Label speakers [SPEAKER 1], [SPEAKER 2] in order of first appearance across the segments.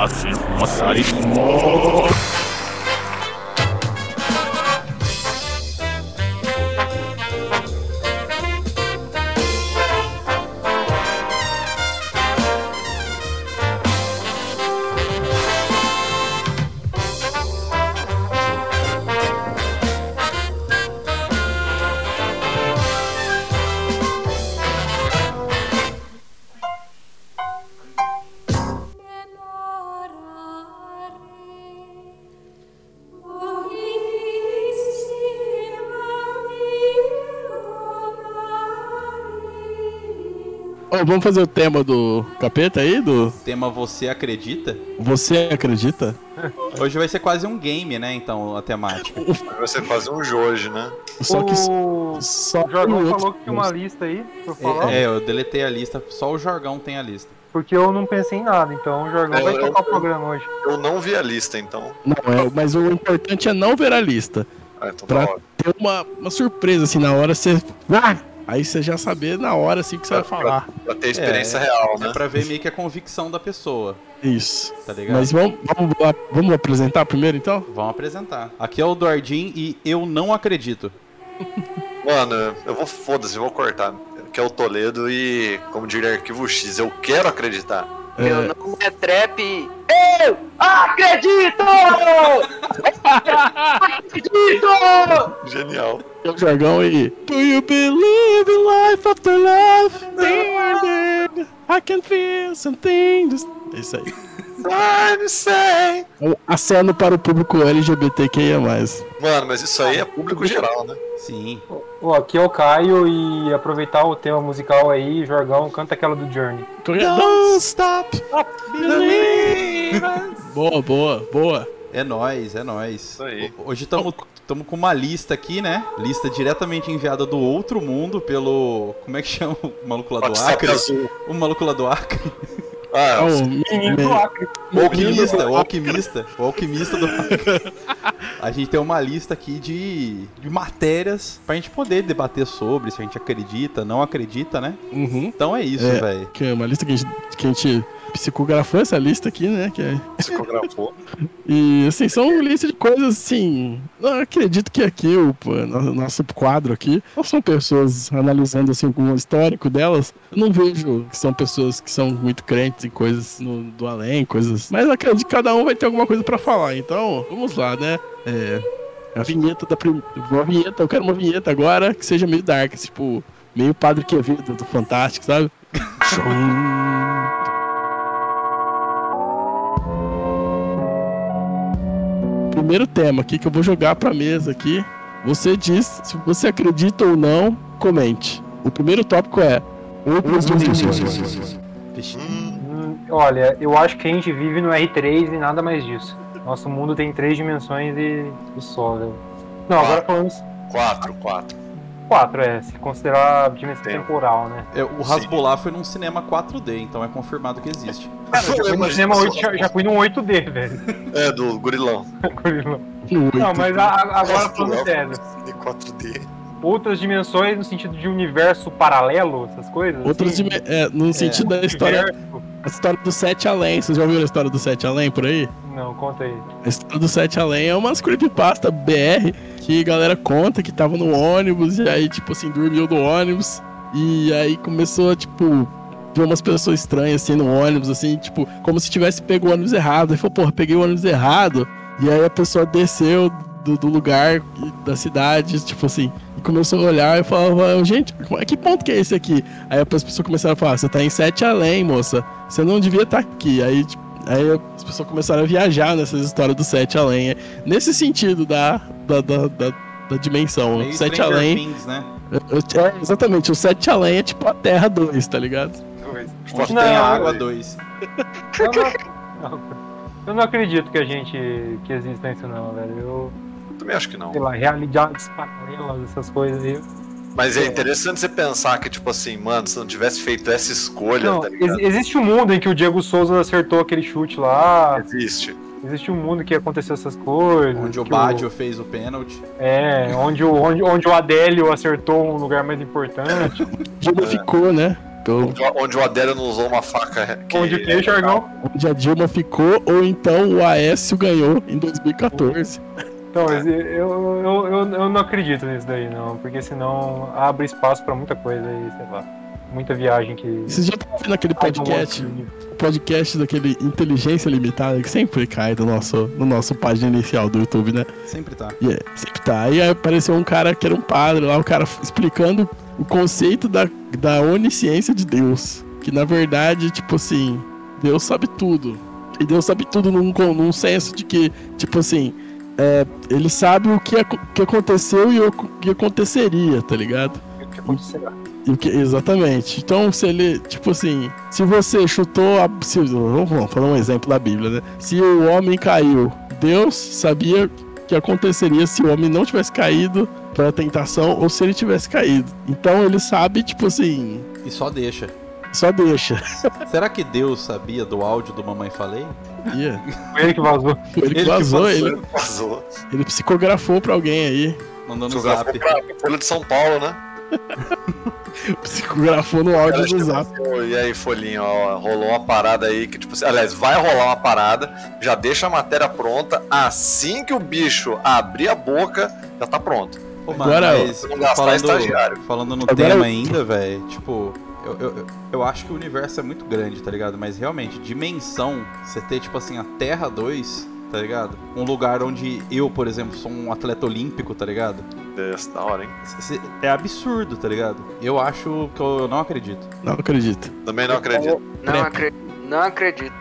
[SPEAKER 1] That's it. What's that?
[SPEAKER 2] Ô, vamos fazer o tema do capeta aí? Do
[SPEAKER 3] Tema Você Acredita?
[SPEAKER 2] Você Acredita?
[SPEAKER 3] Hoje vai ser quase um game, né? Então, a temática.
[SPEAKER 4] Você fazer um Jorge, né?
[SPEAKER 2] Só que
[SPEAKER 5] o...
[SPEAKER 2] só
[SPEAKER 5] o Jorgão falou que tinha uma lista aí pra eu falar,
[SPEAKER 3] É, eu deletei a lista, só o Jorgão tem a lista.
[SPEAKER 5] porque eu não pensei em nada, então o Jorgão
[SPEAKER 4] É,
[SPEAKER 5] vai
[SPEAKER 4] eu-
[SPEAKER 5] tocar o programa hoje.
[SPEAKER 4] Eu não vi a lista, então.
[SPEAKER 2] Não, é, mas o importante é não ver a lista.
[SPEAKER 4] Ah, então
[SPEAKER 2] Pra
[SPEAKER 4] tá ótimo.
[SPEAKER 2] ter uma, uma surpresa, assim, na hora você. Ah! Aí você já saber na hora, assim, que você vai falar.
[SPEAKER 4] Pra ter experiência
[SPEAKER 3] É,
[SPEAKER 4] real,
[SPEAKER 3] É
[SPEAKER 4] né?
[SPEAKER 3] pra ver meio que a convicção da pessoa,
[SPEAKER 2] Isso.
[SPEAKER 3] tá ligado?
[SPEAKER 2] Mas vamos, vamos, vamos apresentar primeiro, então?
[SPEAKER 3] Vamos apresentar. Aqui é o Duardin e eu não acredito.
[SPEAKER 4] Mano, eu vou foda-se, eu vou cortar. Que é o Toledo e, como diria Arquivo X, eu quero acreditar.
[SPEAKER 6] Meu nome é Trap. Eu acredito! acredito!
[SPEAKER 4] Genial.
[SPEAKER 2] É o jargão e. Do you believe in life after life? Then I can feel something. É isso aí. Um aceno para o público LGBTQIA.
[SPEAKER 4] Mano, mas isso aí é público geral, né?
[SPEAKER 3] Sim.
[SPEAKER 5] Ó, aqui é o Caio e aproveitar o tema musical aí, Jorgão canta aquela do Journey.
[SPEAKER 2] Don't stop. Boa, boa, boa.
[SPEAKER 3] É nóis, é nóis.
[SPEAKER 4] Isso aí.
[SPEAKER 3] Hoje estamos com uma lista aqui, né? Lista diretamente enviada do outro mundo pelo. Como é que chama o maluco lá do
[SPEAKER 4] WhatsApp
[SPEAKER 3] Acre?
[SPEAKER 4] azul.
[SPEAKER 3] O maluco lá do Acre.
[SPEAKER 4] Ah,
[SPEAKER 2] Oh,
[SPEAKER 5] Menino do Acre.
[SPEAKER 3] O alquimista, o alquimista, o alquimista do Acre. A gente tem uma lista aqui de, de matérias pra gente poder debater sobre, se a gente acredita, não acredita, né?
[SPEAKER 2] Uhum.
[SPEAKER 3] Então é isso,
[SPEAKER 2] É.
[SPEAKER 3] velho.
[SPEAKER 2] Que é uma lista que a gente, que a gente psicografou essa lista aqui, né? Que é
[SPEAKER 4] psicografou.
[SPEAKER 2] E assim, são listas de coisas assim. Eu acredito que aqui, o nosso quadro aqui, não são pessoas analisando assim com o histórico delas. Eu não vejo que são pessoas que são muito crentes em coisas no- do além, coisas. Mas acredito que cada um vai ter alguma coisa pra falar. Então, vamos lá, né? É. A vinheta da prim... Uma vinheta, eu quero uma vinheta agora que seja meio dark, tipo, meio Padre Quevedo do Fantástico, sabe? Primeiro tema aqui que eu vou jogar pra mesa aqui. Você diz se você acredita ou não, comente. O primeiro tópico é outras dimensões.
[SPEAKER 3] Vixe.
[SPEAKER 5] Hum, olha, eu acho que a gente vive no R3 e nada mais disso. Nosso mundo tem três dimensões e, e só, velho. Não, agora falando
[SPEAKER 4] Quatro, quatro.
[SPEAKER 5] Quatro, é, se considerar dimensão
[SPEAKER 4] Tem.
[SPEAKER 5] temporal, né?
[SPEAKER 3] É, o Rasbolar foi num cinema 4D, então é confirmado que existe.
[SPEAKER 5] Cara, eu já fui no cinema
[SPEAKER 4] só.
[SPEAKER 5] 8, já, já fui num 8D, velho.
[SPEAKER 4] É, do gurilão.
[SPEAKER 5] Não, mas a- a- agora falando sério.
[SPEAKER 4] De 4D.
[SPEAKER 5] Outras dimensões no sentido de universo paralelo, essas coisas?
[SPEAKER 2] Outras
[SPEAKER 5] assim?
[SPEAKER 2] dimensões. É, no sentido da história.
[SPEAKER 5] Universo?
[SPEAKER 2] A história do Sete Além. Vocês já ouviram a história do Sete Além por aí?
[SPEAKER 5] Não, conta aí.
[SPEAKER 2] A história do Sete Além é umas creepypasta BR que a galera conta que tava no ônibus e aí, tipo assim, dormiu do ônibus. E aí começou, tipo, ver umas pessoas estranhas assim no ônibus, assim, tipo, como se tivesse pego o ônibus errado. Aí falou, porra, peguei o ônibus errado. E aí a pessoa desceu do, do lugar da cidade, tipo assim, e começou a olhar e falava, gente, é- que ponto que é esse aqui? Aí as pessoas começaram a falar, você tá em Sete Além, moça. Você não devia estar aqui. Aí, tipo, Aí as pessoas começaram a viajar nessas histórias do Sete Além. É Nesse sentido da, da, da, da, da dimensão.
[SPEAKER 3] Meio
[SPEAKER 2] O Sete
[SPEAKER 3] Stranger
[SPEAKER 2] Além.
[SPEAKER 3] Things, né?
[SPEAKER 2] é, exatamente, o Sete Além é tipo a Terra 2, tá ligado?
[SPEAKER 3] Onde
[SPEAKER 5] Não,
[SPEAKER 3] tem
[SPEAKER 5] eu-
[SPEAKER 3] água 2.
[SPEAKER 5] Eu não, eu não acredito que a gente que exista isso não, velho. Eu,
[SPEAKER 4] Também acho que não.
[SPEAKER 5] sei lá, realidades paralelas, essas coisas aí.
[SPEAKER 4] Mas é interessante você pensar que, tipo assim, mano, se não tivesse feito essa escolha,
[SPEAKER 5] Não,
[SPEAKER 4] tá ligado?
[SPEAKER 5] ex- existe um mundo em que o Diego Souza acertou aquele chute lá.
[SPEAKER 4] Existe.
[SPEAKER 5] Existe um mundo que aconteceu essas coisas.
[SPEAKER 3] Onde o Badio fez o pênalti.
[SPEAKER 5] É, onde o, onde, onde o Adélio acertou um lugar mais importante.
[SPEAKER 2] Já ficou, né? Pelo-
[SPEAKER 4] Onde, o- onde o Adélio não usou uma faca. Que...
[SPEAKER 5] Onde o que, Jorgão?
[SPEAKER 2] onde a Dilma ficou, ou então o Aécio ganhou em 2014.
[SPEAKER 5] Então, mas eu, eu, eu, eu, não acredito nisso daí, não. Porque senão abre espaço pra muita coisa aí, sei lá. Muita viagem que.
[SPEAKER 2] Vocês já estão vendo aquele podcast, o podcast daquele Inteligência Limitada, que sempre cai no nosso, no nosso página inicial do YouTube, né?
[SPEAKER 3] Sempre tá.
[SPEAKER 2] E é, sempre tá. Aí apareceu um cara que era um padre lá, o cara explicando o conceito da, da onisciência de Deus. Que na verdade, tipo assim, Deus sabe tudo. E Deus sabe tudo num, num senso de que, tipo assim, é, ele sabe o que, aco- que aconteceu e o que aconteceria, tá ligado?
[SPEAKER 5] O que acontecerá?
[SPEAKER 2] E o que- exatamente. Então, se ele, tipo assim, se você chutou a. Se, vamos, vamos falar um exemplo da Bíblia, né? Se o homem caiu, Deus sabia que aconteceria se o homem não tivesse caído pela tentação ou se ele tivesse caído. Então ele sabe, tipo assim,
[SPEAKER 3] E só deixa.
[SPEAKER 2] só deixa.
[SPEAKER 3] Será que Deus sabia do áudio do Mamãe Falei?
[SPEAKER 2] Yeah.
[SPEAKER 5] Foi ele que vazou.
[SPEAKER 2] Ele,
[SPEAKER 3] Ele que
[SPEAKER 2] vazou,
[SPEAKER 3] vazou.
[SPEAKER 2] ele,
[SPEAKER 4] Vazou.
[SPEAKER 2] ele psicografou pra alguém aí.
[SPEAKER 3] Mandando no zap.
[SPEAKER 4] pra Folha de São Paulo, né?
[SPEAKER 2] Psicografou no áudio do zap.
[SPEAKER 4] E aí, Folhinho, ó, rolou uma parada aí que, tipo assim, aliás, vai rolar uma parada, já deixa a matéria pronta, assim que o bicho abrir a boca, já tá pronto.
[SPEAKER 3] Pô, mano,
[SPEAKER 2] Agora,
[SPEAKER 3] mas
[SPEAKER 4] não gastar
[SPEAKER 3] falando,
[SPEAKER 4] estagiário.
[SPEAKER 3] falando no
[SPEAKER 2] Agora
[SPEAKER 3] tema ainda, velho, tipo, eu, eu, eu- acho que o universo é muito grande, tá ligado? Mas realmente, dimensão, você ter, tipo assim, a Terra 2, tá ligado? Um lugar onde eu, por exemplo, sou um atleta olímpico, tá ligado?
[SPEAKER 4] Desse, da hora, hein?
[SPEAKER 3] É absurdo, tá ligado? Eu acho que eu não acredito.
[SPEAKER 2] Não acredito.
[SPEAKER 4] Também não acredito.
[SPEAKER 6] Não, acre... não acredito.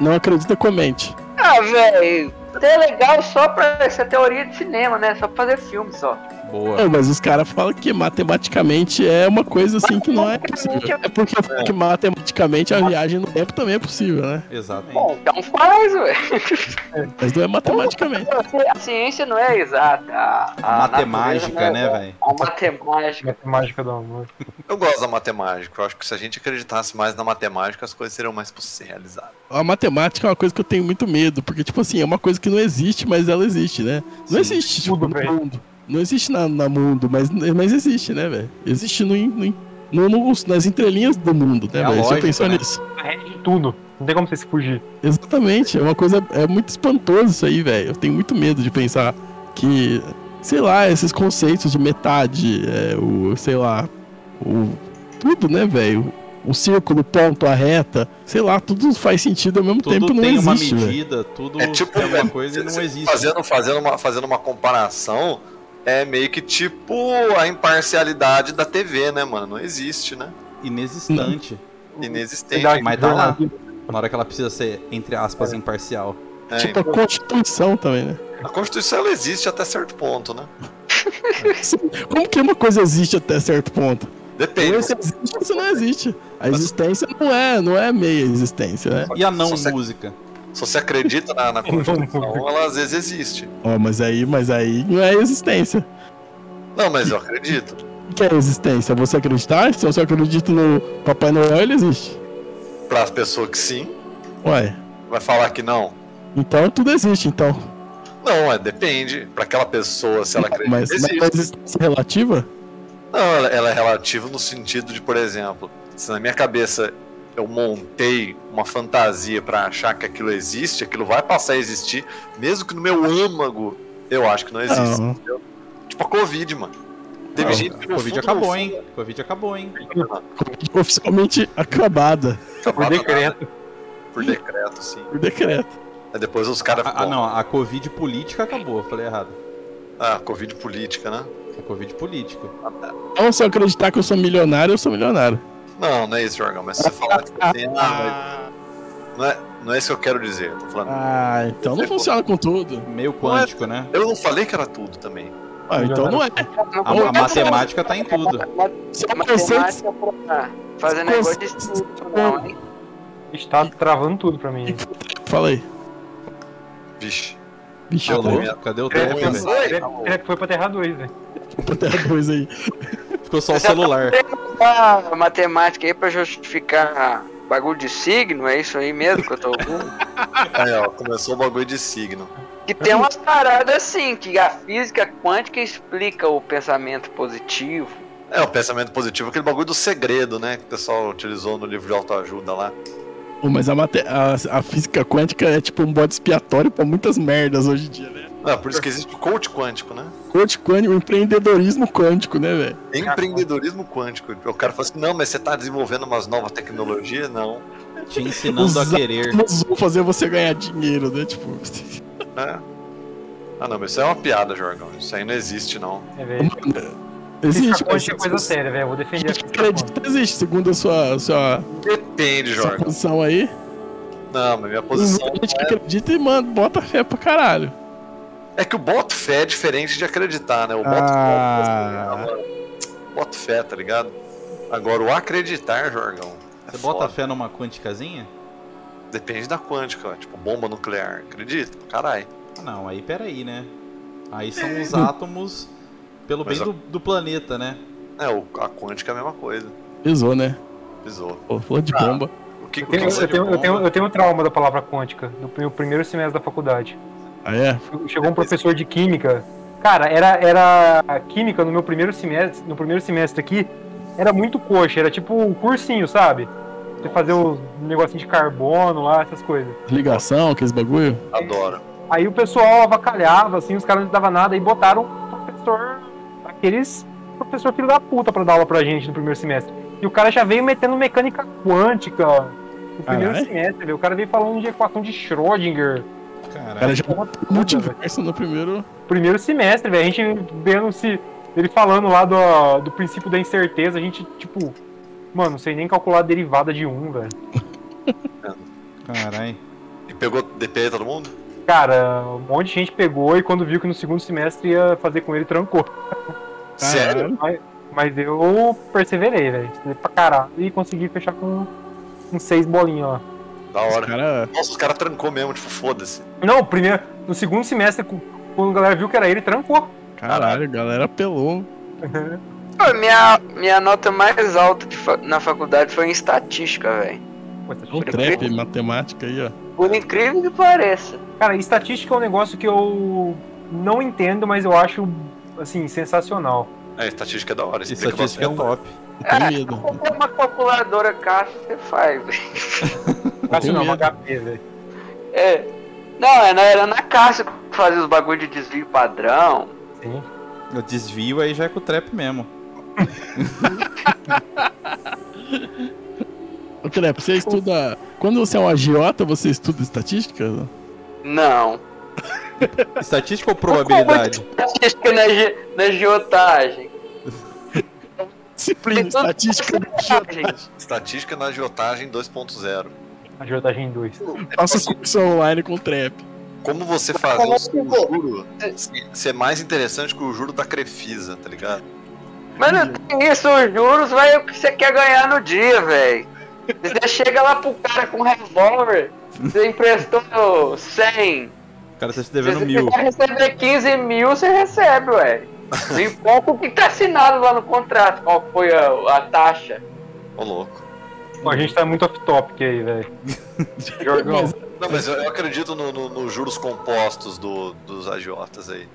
[SPEAKER 2] Não acredita, comente.
[SPEAKER 6] Ah, velho. É legal só pra essa teoria de cinema, né? Só pra fazer filme só.
[SPEAKER 3] Boa.
[SPEAKER 2] É, mas os caras falam que matematicamente é uma coisa assim que não é possível. É porque eu falo que matematicamente a viagem no tempo também é possível, né?
[SPEAKER 3] Exatamente.
[SPEAKER 6] Bom, então faz, velho.
[SPEAKER 2] Mas não é matematicamente.
[SPEAKER 6] A ciência não é exata. A, a
[SPEAKER 3] Matemática, né,
[SPEAKER 6] é exata.
[SPEAKER 3] velho?
[SPEAKER 6] A matemática.
[SPEAKER 5] Matemática do amor.
[SPEAKER 4] Eu gosto da matemática. Eu acho que se a gente acreditasse mais na matemática, as coisas seriam mais possíveis realizadas.
[SPEAKER 2] A matemática é uma coisa que eu tenho muito medo, porque, tipo assim, é uma coisa que não existe, mas ela existe, né? Não
[SPEAKER 3] Sim,
[SPEAKER 2] existe, tipo,
[SPEAKER 5] tudo
[SPEAKER 2] no
[SPEAKER 5] bem.
[SPEAKER 2] mundo. Não existe na, na mundo, mas, mas existe, né, velho? Existe no, no, no- nos- nas entrelinhas do mundo, né,
[SPEAKER 3] É a
[SPEAKER 2] velho?
[SPEAKER 3] Lógica,
[SPEAKER 2] pensou
[SPEAKER 3] né?
[SPEAKER 2] nisso?
[SPEAKER 5] Rende de tudo. Não tem como você se fugir.
[SPEAKER 2] Exatamente, é uma coisa. É muito espantoso isso aí, velho. Eu tenho muito medo de pensar que, sei lá, esses conceitos de metade, é, o, sei lá, o. Tudo, né, velho? O círculo, o ponto, a reta, sei lá, tudo faz sentido ao mesmo
[SPEAKER 3] Tudo
[SPEAKER 2] tempo não
[SPEAKER 3] tem uma
[SPEAKER 2] existe, velho.
[SPEAKER 3] medida, tudo
[SPEAKER 4] É tipo,
[SPEAKER 3] é uma
[SPEAKER 4] é,
[SPEAKER 3] coisa e não existe.
[SPEAKER 4] Fazendo, fazendo, uma, fazendo uma comparação, é meio que tipo a imparcialidade da TV, né, mano? Não existe, né?
[SPEAKER 3] Inexistente.
[SPEAKER 4] Inexistente.
[SPEAKER 5] Verdade,
[SPEAKER 3] mas tá lá. Na hora que ela precisa ser, entre aspas, imparcial.
[SPEAKER 4] É,
[SPEAKER 2] Tipo a Constituição também, né?
[SPEAKER 4] A Constituição ela existe até certo ponto, né?
[SPEAKER 2] Como que uma coisa existe até certo ponto?
[SPEAKER 4] Depende.
[SPEAKER 2] Ou você existe ou você não existe. A existência não é, não é meia existência, né?
[SPEAKER 3] E a não
[SPEAKER 4] Só se- acredita na, na Constituição, ela às vezes existe.
[SPEAKER 2] Ó, mas aí, mas aí não é existência.
[SPEAKER 4] Não, mas eu acredito.
[SPEAKER 2] O que é existência? Você acreditar? Se você acredita no Papai Noel, ele existe.
[SPEAKER 4] Para as pessoas que sim,
[SPEAKER 2] Ué,
[SPEAKER 4] vai falar que não.
[SPEAKER 2] então tudo existe, então.
[SPEAKER 4] Não, é, depende. Para aquela pessoa, se ela acredita,
[SPEAKER 2] mas, mas
[SPEAKER 4] existe.
[SPEAKER 2] a existência relativa?
[SPEAKER 4] Não, ela, ela é relativa no sentido de, por exemplo, se na minha cabeça eu montei uma fantasia pra achar que aquilo existe, aquilo vai passar a existir, mesmo que no meu âmago eu acho que não existe.
[SPEAKER 2] Não.
[SPEAKER 4] entendeu? Tipo a Covid, mano. Teve
[SPEAKER 3] Não,
[SPEAKER 4] gente que no
[SPEAKER 3] Covid acabou, hein? Covid acabou, hein?
[SPEAKER 2] Oficialmente acabada
[SPEAKER 4] fundo,
[SPEAKER 5] Por decreto.
[SPEAKER 4] Por decreto, sim.
[SPEAKER 2] por decreto.
[SPEAKER 4] Aí depois os caras
[SPEAKER 3] Ah, ah, não, a Covid política acabou, eu falei errado.
[SPEAKER 4] Ah, Covid política, né?
[SPEAKER 3] A Covid política.
[SPEAKER 2] Então, se eu acreditar que eu sou milionário, eu sou milionário.
[SPEAKER 4] Não, não é isso, Jorgão. Mas se você falar tipo assim, ah, mas não, é, não é isso que eu quero dizer. Eu tô falando.
[SPEAKER 2] Ah, então não funciona com tudo.
[SPEAKER 3] Meio quântico, né?
[SPEAKER 4] Eu não falei que era tudo também.
[SPEAKER 2] Ah, então não é.
[SPEAKER 3] A, a matemática tá em tudo.
[SPEAKER 2] Pensei
[SPEAKER 6] Matemática pra fazer negócio de estudo, não, hein?
[SPEAKER 5] Está travando tudo pra mim.
[SPEAKER 2] Fala aí.
[SPEAKER 4] Vixe.
[SPEAKER 2] Bicho,
[SPEAKER 3] Alô? Cadê o
[SPEAKER 5] que- credo que foi pra Terra 2, velho.
[SPEAKER 2] Vou ter dois aí.
[SPEAKER 3] Ficou só o celular.
[SPEAKER 6] A matemática aí pra justificar bagulho de signo, é isso aí mesmo que eu tô ouvindo?
[SPEAKER 4] Aí, ó, começou o bagulho de signo.
[SPEAKER 6] Que tem umas paradas assim, que a física quântica explica o pensamento positivo.
[SPEAKER 4] É, o pensamento positivo, aquele bagulho do segredo, né? Que o pessoal utilizou no livro de autoajuda lá.
[SPEAKER 2] Pô, mas a, a- a física quântica é tipo um bode expiatório pra muitas merdas hoje em dia, né?
[SPEAKER 4] Não, por isso que existe o coach quântico, né?
[SPEAKER 2] Coach quântico, o empreendedorismo quântico, né, velho?
[SPEAKER 4] Empreendedorismo quântico. O cara fala assim, não, mas você tá desenvolvendo umas novas tecnologias? Não.
[SPEAKER 3] Te ensinando a
[SPEAKER 2] Os
[SPEAKER 3] querer.
[SPEAKER 2] átomos vão fazer você ganhar dinheiro, né? Tipo,
[SPEAKER 4] É. Ah não, mas isso é uma piada, Jorgão. Isso aí não existe, não.
[SPEAKER 5] É, velho.
[SPEAKER 2] existe, mas
[SPEAKER 5] é coisa séria, velho. Eu vou defender a quântica.
[SPEAKER 2] acredita existe, segundo a sua, sua,
[SPEAKER 4] Depende,
[SPEAKER 2] sua
[SPEAKER 4] Jorgão.
[SPEAKER 2] posição aí.
[SPEAKER 4] Não, mas minha posição
[SPEAKER 2] muita gente que acredita e, mano, bota fé pra caralho.
[SPEAKER 4] É que o boto fé é diferente de acreditar, né? O boto
[SPEAKER 2] Ah.
[SPEAKER 4] fé, boto fé, tá ligado? Agora, o acreditar, Jorgão. é
[SPEAKER 3] Você bota
[SPEAKER 4] foda.
[SPEAKER 3] fé numa quânticazinha?
[SPEAKER 4] Depende da quântica, ó, tipo bomba nuclear. Acredita? Caralho.
[SPEAKER 3] Não, aí peraí, né? Aí são os átomos pelo bem
[SPEAKER 4] Mas a-
[SPEAKER 3] do, do planeta, né?
[SPEAKER 4] É, o, a quântica é a mesma coisa.
[SPEAKER 2] Pisou, né?
[SPEAKER 4] Pisou.
[SPEAKER 2] Pô, falou de
[SPEAKER 4] Ah.
[SPEAKER 2] bomba.
[SPEAKER 4] O que,
[SPEAKER 5] Eu tenho,
[SPEAKER 4] que você
[SPEAKER 5] eu, tenho, eu, tenho, eu tenho um trauma da palavra quântica, no meu primeiro semestre da faculdade.
[SPEAKER 2] Ah, é?
[SPEAKER 5] Chegou um professor de química. Cara, era, era química no meu primeiro semestre, no primeiro semestre aqui, era muito coxa, era tipo um cursinho, sabe? Você fazer o negocinho de carbono lá, essas coisas.
[SPEAKER 2] Ligação, aqueles bagulho.
[SPEAKER 4] Adoro.
[SPEAKER 5] Aí o pessoal avacalhava, assim, os caras não davam nada, e botaram um professor, aqueles professor filho da puta pra dar aula pra gente no primeiro semestre. E o cara já veio metendo mecânica quântica no primeiro
[SPEAKER 2] Caralho.
[SPEAKER 5] semestre, velho. O cara veio falando de equação de Schrödinger.
[SPEAKER 2] O
[SPEAKER 3] Caralho.
[SPEAKER 2] cara já
[SPEAKER 5] Porra
[SPEAKER 2] botou
[SPEAKER 5] toda,
[SPEAKER 2] multiverso no primeiro.
[SPEAKER 5] primeiro semestre, velho. A gente vendo se. Ele falando lá do, do princípio da incerteza, a gente, tipo. Mano, não sei nem calcular a derivada de 1, velho.
[SPEAKER 3] Caralho.
[SPEAKER 4] E pegou DP todo mundo?
[SPEAKER 5] Cara, um monte de gente pegou e quando viu que no segundo semestre ia fazer com ele, trancou.
[SPEAKER 4] Sério?
[SPEAKER 5] Mas, mas eu perseverei, velho. Pra caralho e consegui fechar com, com seis bolinhas lá.
[SPEAKER 4] Da hora.
[SPEAKER 2] cara.
[SPEAKER 4] Nossa, os caras trancou mesmo, tipo, foda-se.
[SPEAKER 5] Não, primeiro, no segundo semestre, quando a galera viu que era ele, trancou.
[SPEAKER 2] Caralho, a galera pelou.
[SPEAKER 6] Pô, minha, minha nota mais alta de fa- na faculdade foi em estatística, velho.
[SPEAKER 2] Um trap, matemática aí, ó.
[SPEAKER 6] Por incrível que pareça.
[SPEAKER 5] Cara, estatística é um negócio que eu não entendo, mas eu acho, assim, sensacional.
[SPEAKER 4] É, estatística é da hora.
[SPEAKER 3] Estatística é top.
[SPEAKER 2] Eu tenho
[SPEAKER 6] É,
[SPEAKER 2] medo.
[SPEAKER 6] qualquer uma calculadora caixa você faz, velho.
[SPEAKER 5] Cássio não,
[SPEAKER 2] medo.
[SPEAKER 5] HP, velho.
[SPEAKER 6] É. Não, era, era na caixa que fazia os bagulho de desvio padrão.
[SPEAKER 5] Sim.
[SPEAKER 3] Eu desvio aí já é com o trap mesmo.
[SPEAKER 2] Ô, Trep, você estuda. Quando você é um agiota, você estuda estatística?
[SPEAKER 6] Não.
[SPEAKER 3] Estatística ou probabilidade?
[SPEAKER 6] Estatística na, ge- na geotagem.
[SPEAKER 2] Disciplina, estatística do agiota.
[SPEAKER 4] Estatística na agiotagem 2.0.
[SPEAKER 5] Agiotagem 2.
[SPEAKER 2] Faça curso online com o Trap.
[SPEAKER 4] Como você fazer o seu juro se- ser mais interessante que o juro da Crefisa, tá ligado?
[SPEAKER 6] Mas não tem isso, os juros vai o que você quer ganhar no dia, velho. Você chega lá pro cara com revólver, você emprestou 100.
[SPEAKER 3] O cara tá te
[SPEAKER 6] Se
[SPEAKER 3] devendo
[SPEAKER 6] você
[SPEAKER 3] mil.
[SPEAKER 6] receber 15 mil, você recebe, ué. Não importa o que tá assinado lá no contrato, qual foi a, a taxa.
[SPEAKER 4] Ô louco.
[SPEAKER 5] Pô, a gente tá muito off-topic aí, velho.
[SPEAKER 4] Não, mas eu, eu acredito nos no, nos juros compostos do- dos agiotas aí.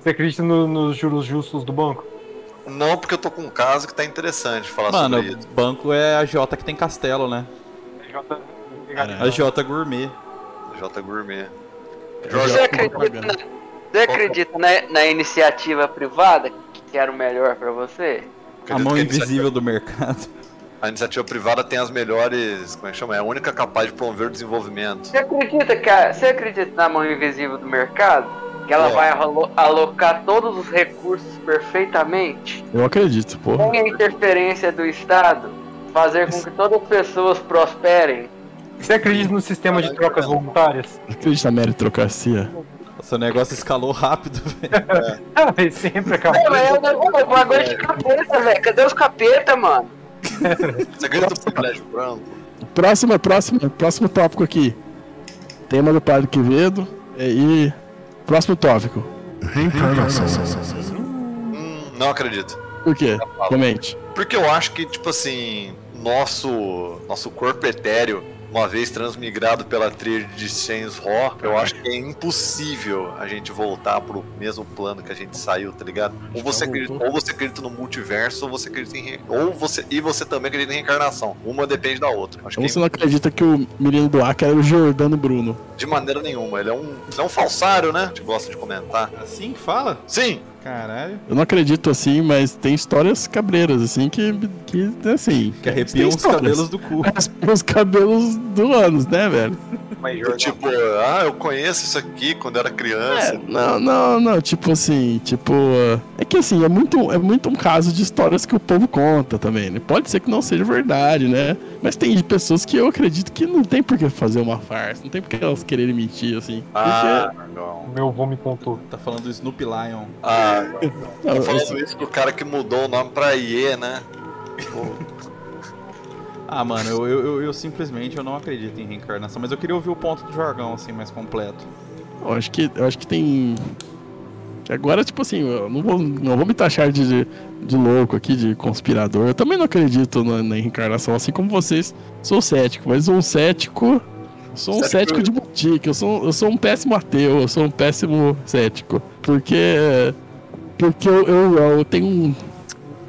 [SPEAKER 5] você acredita no- nos juros justos do banco?
[SPEAKER 4] Não, porque eu tô com um caso que tá interessante falar
[SPEAKER 3] Mano,
[SPEAKER 4] sobre isso.
[SPEAKER 3] banco é a Jota que tem castelo, né?
[SPEAKER 2] Caralho.
[SPEAKER 3] A Jota gourmet.
[SPEAKER 4] J Gourmet.
[SPEAKER 6] Você
[SPEAKER 4] Jorge,
[SPEAKER 6] acredita, na, você acredita na, na iniciativa privada que era o melhor pra você?
[SPEAKER 3] A mão invisível do mercado.
[SPEAKER 4] A iniciativa privada tem as melhores. Como é que chama? É a única capaz de promover o desenvolvimento.
[SPEAKER 6] Você acredita que a- você acredita na mão invisível do mercado? Que ela
[SPEAKER 4] É.
[SPEAKER 6] vai alo- alocar todos os recursos perfeitamente?
[SPEAKER 2] Eu acredito, porra.
[SPEAKER 6] Sem a interferência do Estado? Fazer com que todas as pessoas prosperem?
[SPEAKER 5] Você acredita no sistema de trocas voluntárias?
[SPEAKER 2] Acredita na meritocracia.
[SPEAKER 3] Seu negócio escalou rápido, velho.
[SPEAKER 5] Ah, mas sempre acaba.
[SPEAKER 6] Não, é o o bagulho de capeta, velho. Cadê os capeta, mano?
[SPEAKER 4] Você no privilégio branco?
[SPEAKER 2] Próximo, próximo, próximo tópico aqui. Tema do Padre Quevedo. é, E próximo tópico.
[SPEAKER 4] Hum, não acredito.
[SPEAKER 2] Por quê? Comente.
[SPEAKER 4] Porque eu acho que, tipo assim, nosso, nosso corpo etéreo uma vez transmigrado pela trilha de Saints Row, eu acho que é impossível a gente voltar pro mesmo plano que a gente saiu, tá ligado? Ou você acredita, ou você acredita no multiverso, ou você acredita em re... ou você e você também acredita em reencarnação. Uma depende da outra. Acho
[SPEAKER 2] Ou
[SPEAKER 4] que
[SPEAKER 2] você não acredita que o menino do Acre era o Jordano Bruno?
[SPEAKER 4] de maneira nenhuma. Ele é um, ele é um falsário, né? A gente gosta de comentar.
[SPEAKER 3] Assim que fala?
[SPEAKER 4] Sim,
[SPEAKER 3] Caralho.
[SPEAKER 2] Eu não acredito assim, mas tem histórias cabreiras, assim, que, que assim...
[SPEAKER 3] Que arrepiam os cabelos do cu.
[SPEAKER 2] Os cabelos do anos, né, velho?
[SPEAKER 5] Mas
[SPEAKER 4] do tipo, ah, eu conheço isso aqui quando era criança.
[SPEAKER 2] É, não, não, não, tipo assim, tipo. É que assim, é muito, é muito um caso de histórias que o povo conta também, né? Pode ser que não seja verdade, né? Mas tem pessoas que eu acredito que não tem por que fazer uma farsa, não tem por que elas quererem mentir, assim.
[SPEAKER 4] Ah, não.
[SPEAKER 5] meu avô me contou.
[SPEAKER 3] Tá falando do Snoopy Lion.
[SPEAKER 4] Ah,
[SPEAKER 2] Assim,
[SPEAKER 4] falando isso do cara que mudou o nome pra IE, né?
[SPEAKER 3] Ah, mano, eu, eu, eu, eu simplesmente eu não acredito em reencarnação, mas eu queria ouvir o ponto do jargão, assim, mais completo.
[SPEAKER 2] eu acho que, eu acho que tem. Agora, tipo assim, eu não vou, não vou me taxar de, de, de louco aqui, de conspirador. Eu também não acredito na, na reencarnação, assim como vocês. Sou cético, mas um cético. Sou um
[SPEAKER 4] Cético-
[SPEAKER 2] cético de boutique, eu sou, eu sou um péssimo ateu, eu sou um péssimo cético. Porque. Porque eu, eu, eu tenho um.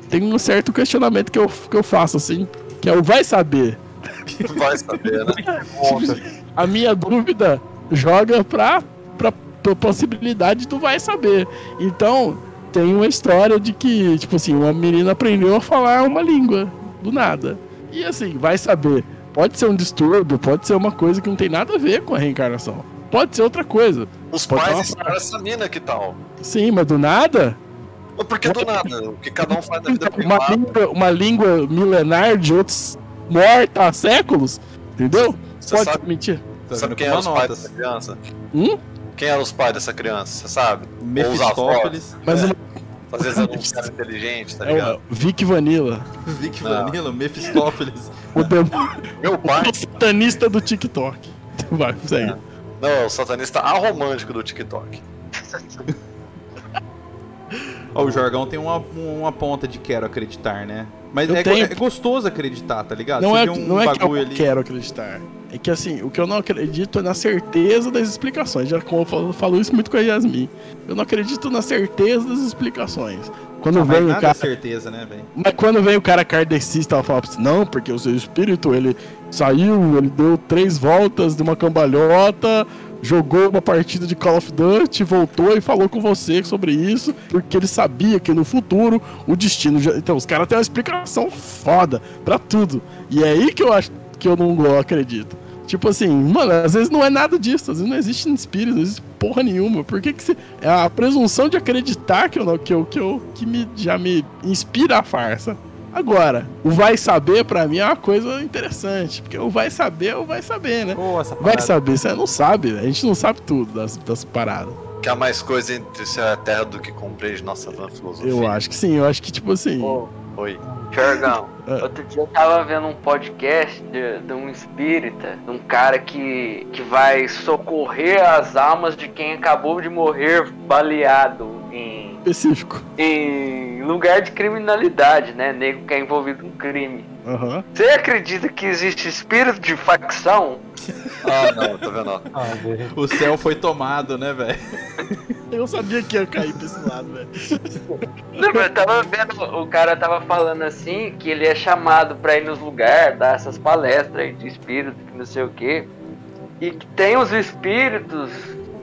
[SPEAKER 2] Tenho um certo questionamento que eu, que eu faço, assim, que é o vai saber.
[SPEAKER 4] Vai saber, né?
[SPEAKER 2] A minha dúvida joga pra, pra, pra possibilidade do vai saber. Então, tem uma história de que, tipo assim, uma menina aprendeu a falar uma língua do nada. E assim, vai saber. Pode ser um distúrbio, pode ser uma coisa que não tem nada a ver com a reencarnação. Pode ser outra coisa.
[SPEAKER 4] Os
[SPEAKER 2] Pode
[SPEAKER 4] pais ensinaram essa mina que tal?
[SPEAKER 2] Sim, mas do nada,
[SPEAKER 4] Mas Por que do nada? O que cada um faz na vida
[SPEAKER 2] uma língua, uma língua milenar de outros morta há séculos, entendeu?
[SPEAKER 4] Você
[SPEAKER 2] Pode
[SPEAKER 4] sabe,
[SPEAKER 2] mentir.
[SPEAKER 3] Tá
[SPEAKER 4] sabe quem eram os pais dessa criança?
[SPEAKER 2] Hum?
[SPEAKER 4] Quem eram os pais dessa criança? Você sabe?
[SPEAKER 3] Mephistófeles,
[SPEAKER 2] Mas
[SPEAKER 4] É.
[SPEAKER 2] uma,
[SPEAKER 4] Às vezes eram uns caras inteligentes, tá
[SPEAKER 2] é
[SPEAKER 4] ligado?
[SPEAKER 2] uma Vic Vanilla,
[SPEAKER 3] Vic
[SPEAKER 4] Não.
[SPEAKER 3] Vanilla, Mephistófeles.
[SPEAKER 2] o demônio.
[SPEAKER 4] Meu pai.
[SPEAKER 2] O satanista do TikTok. Vai, segue.
[SPEAKER 4] Não, é o satanista aromântico do TikTok.
[SPEAKER 3] Ó, o jargão tem uma, uma ponta de quero acreditar, né? Mas é, é gostoso acreditar, tá ligado?
[SPEAKER 2] Não
[SPEAKER 3] Você
[SPEAKER 2] é,
[SPEAKER 3] um
[SPEAKER 2] não é que eu
[SPEAKER 3] ali.
[SPEAKER 2] quero acreditar. É que assim, o que eu não acredito é na certeza das explicações. Já como eu falo, falo isso muito com a Yasmin. Eu não acredito na certeza das explicações. Quando
[SPEAKER 3] Ah, mas
[SPEAKER 2] vem o
[SPEAKER 3] é
[SPEAKER 2] cara.
[SPEAKER 3] certeza, né, velho?
[SPEAKER 2] Mas quando vem o cara kardecista, ela fala assim, não, porque o seu espírito, ele saiu, ele deu três voltas de uma cambalhota, jogou uma partida de Call of Duty, voltou e falou com você sobre isso, porque ele sabia que no futuro o destino... Já... Então, os caras têm uma explicação foda pra tudo. E é aí que eu acho que eu não acredito. Tipo assim, mano, às vezes não é nada disso, às vezes não existe espírito, não existe porra nenhuma. Por que que você... É a presunção de acreditar que eu não, que eu, que eu, que me, já me inspira a farsa. Agora, o vai saber pra mim é uma coisa interessante, porque o vai saber, o vai saber, né?
[SPEAKER 3] Essa
[SPEAKER 2] Vai saber, você não sabe, a gente não sabe tudo das, das paradas.
[SPEAKER 4] Que há mais coisa entre céu e a terra do que compreende nossa vã filosofia.
[SPEAKER 2] Eu acho que sim, eu acho que tipo assim.
[SPEAKER 6] Pô,
[SPEAKER 4] Oi.
[SPEAKER 6] Jorgão,
[SPEAKER 2] É.
[SPEAKER 6] outro dia eu tava vendo um podcast de, de um espírita, de um cara que, que vai socorrer as almas de quem acabou de morrer baleado em,
[SPEAKER 2] Específico.
[SPEAKER 6] em lugar de criminalidade, né? Nego que é envolvido em crime.
[SPEAKER 2] Aham.
[SPEAKER 6] Você acredita que existe espírito de facção?
[SPEAKER 4] Ah, não, tá vendo?
[SPEAKER 5] Ah.
[SPEAKER 3] O céu foi tomado, né, velho?
[SPEAKER 2] Eu sabia que ia cair pra esse lado, velho.
[SPEAKER 6] Não, Eu tava vendo, o cara tava falando assim, que ele é chamado pra ir nos lugares, dar essas palestras aí de espírito, que não sei o quê. E que tem os espíritos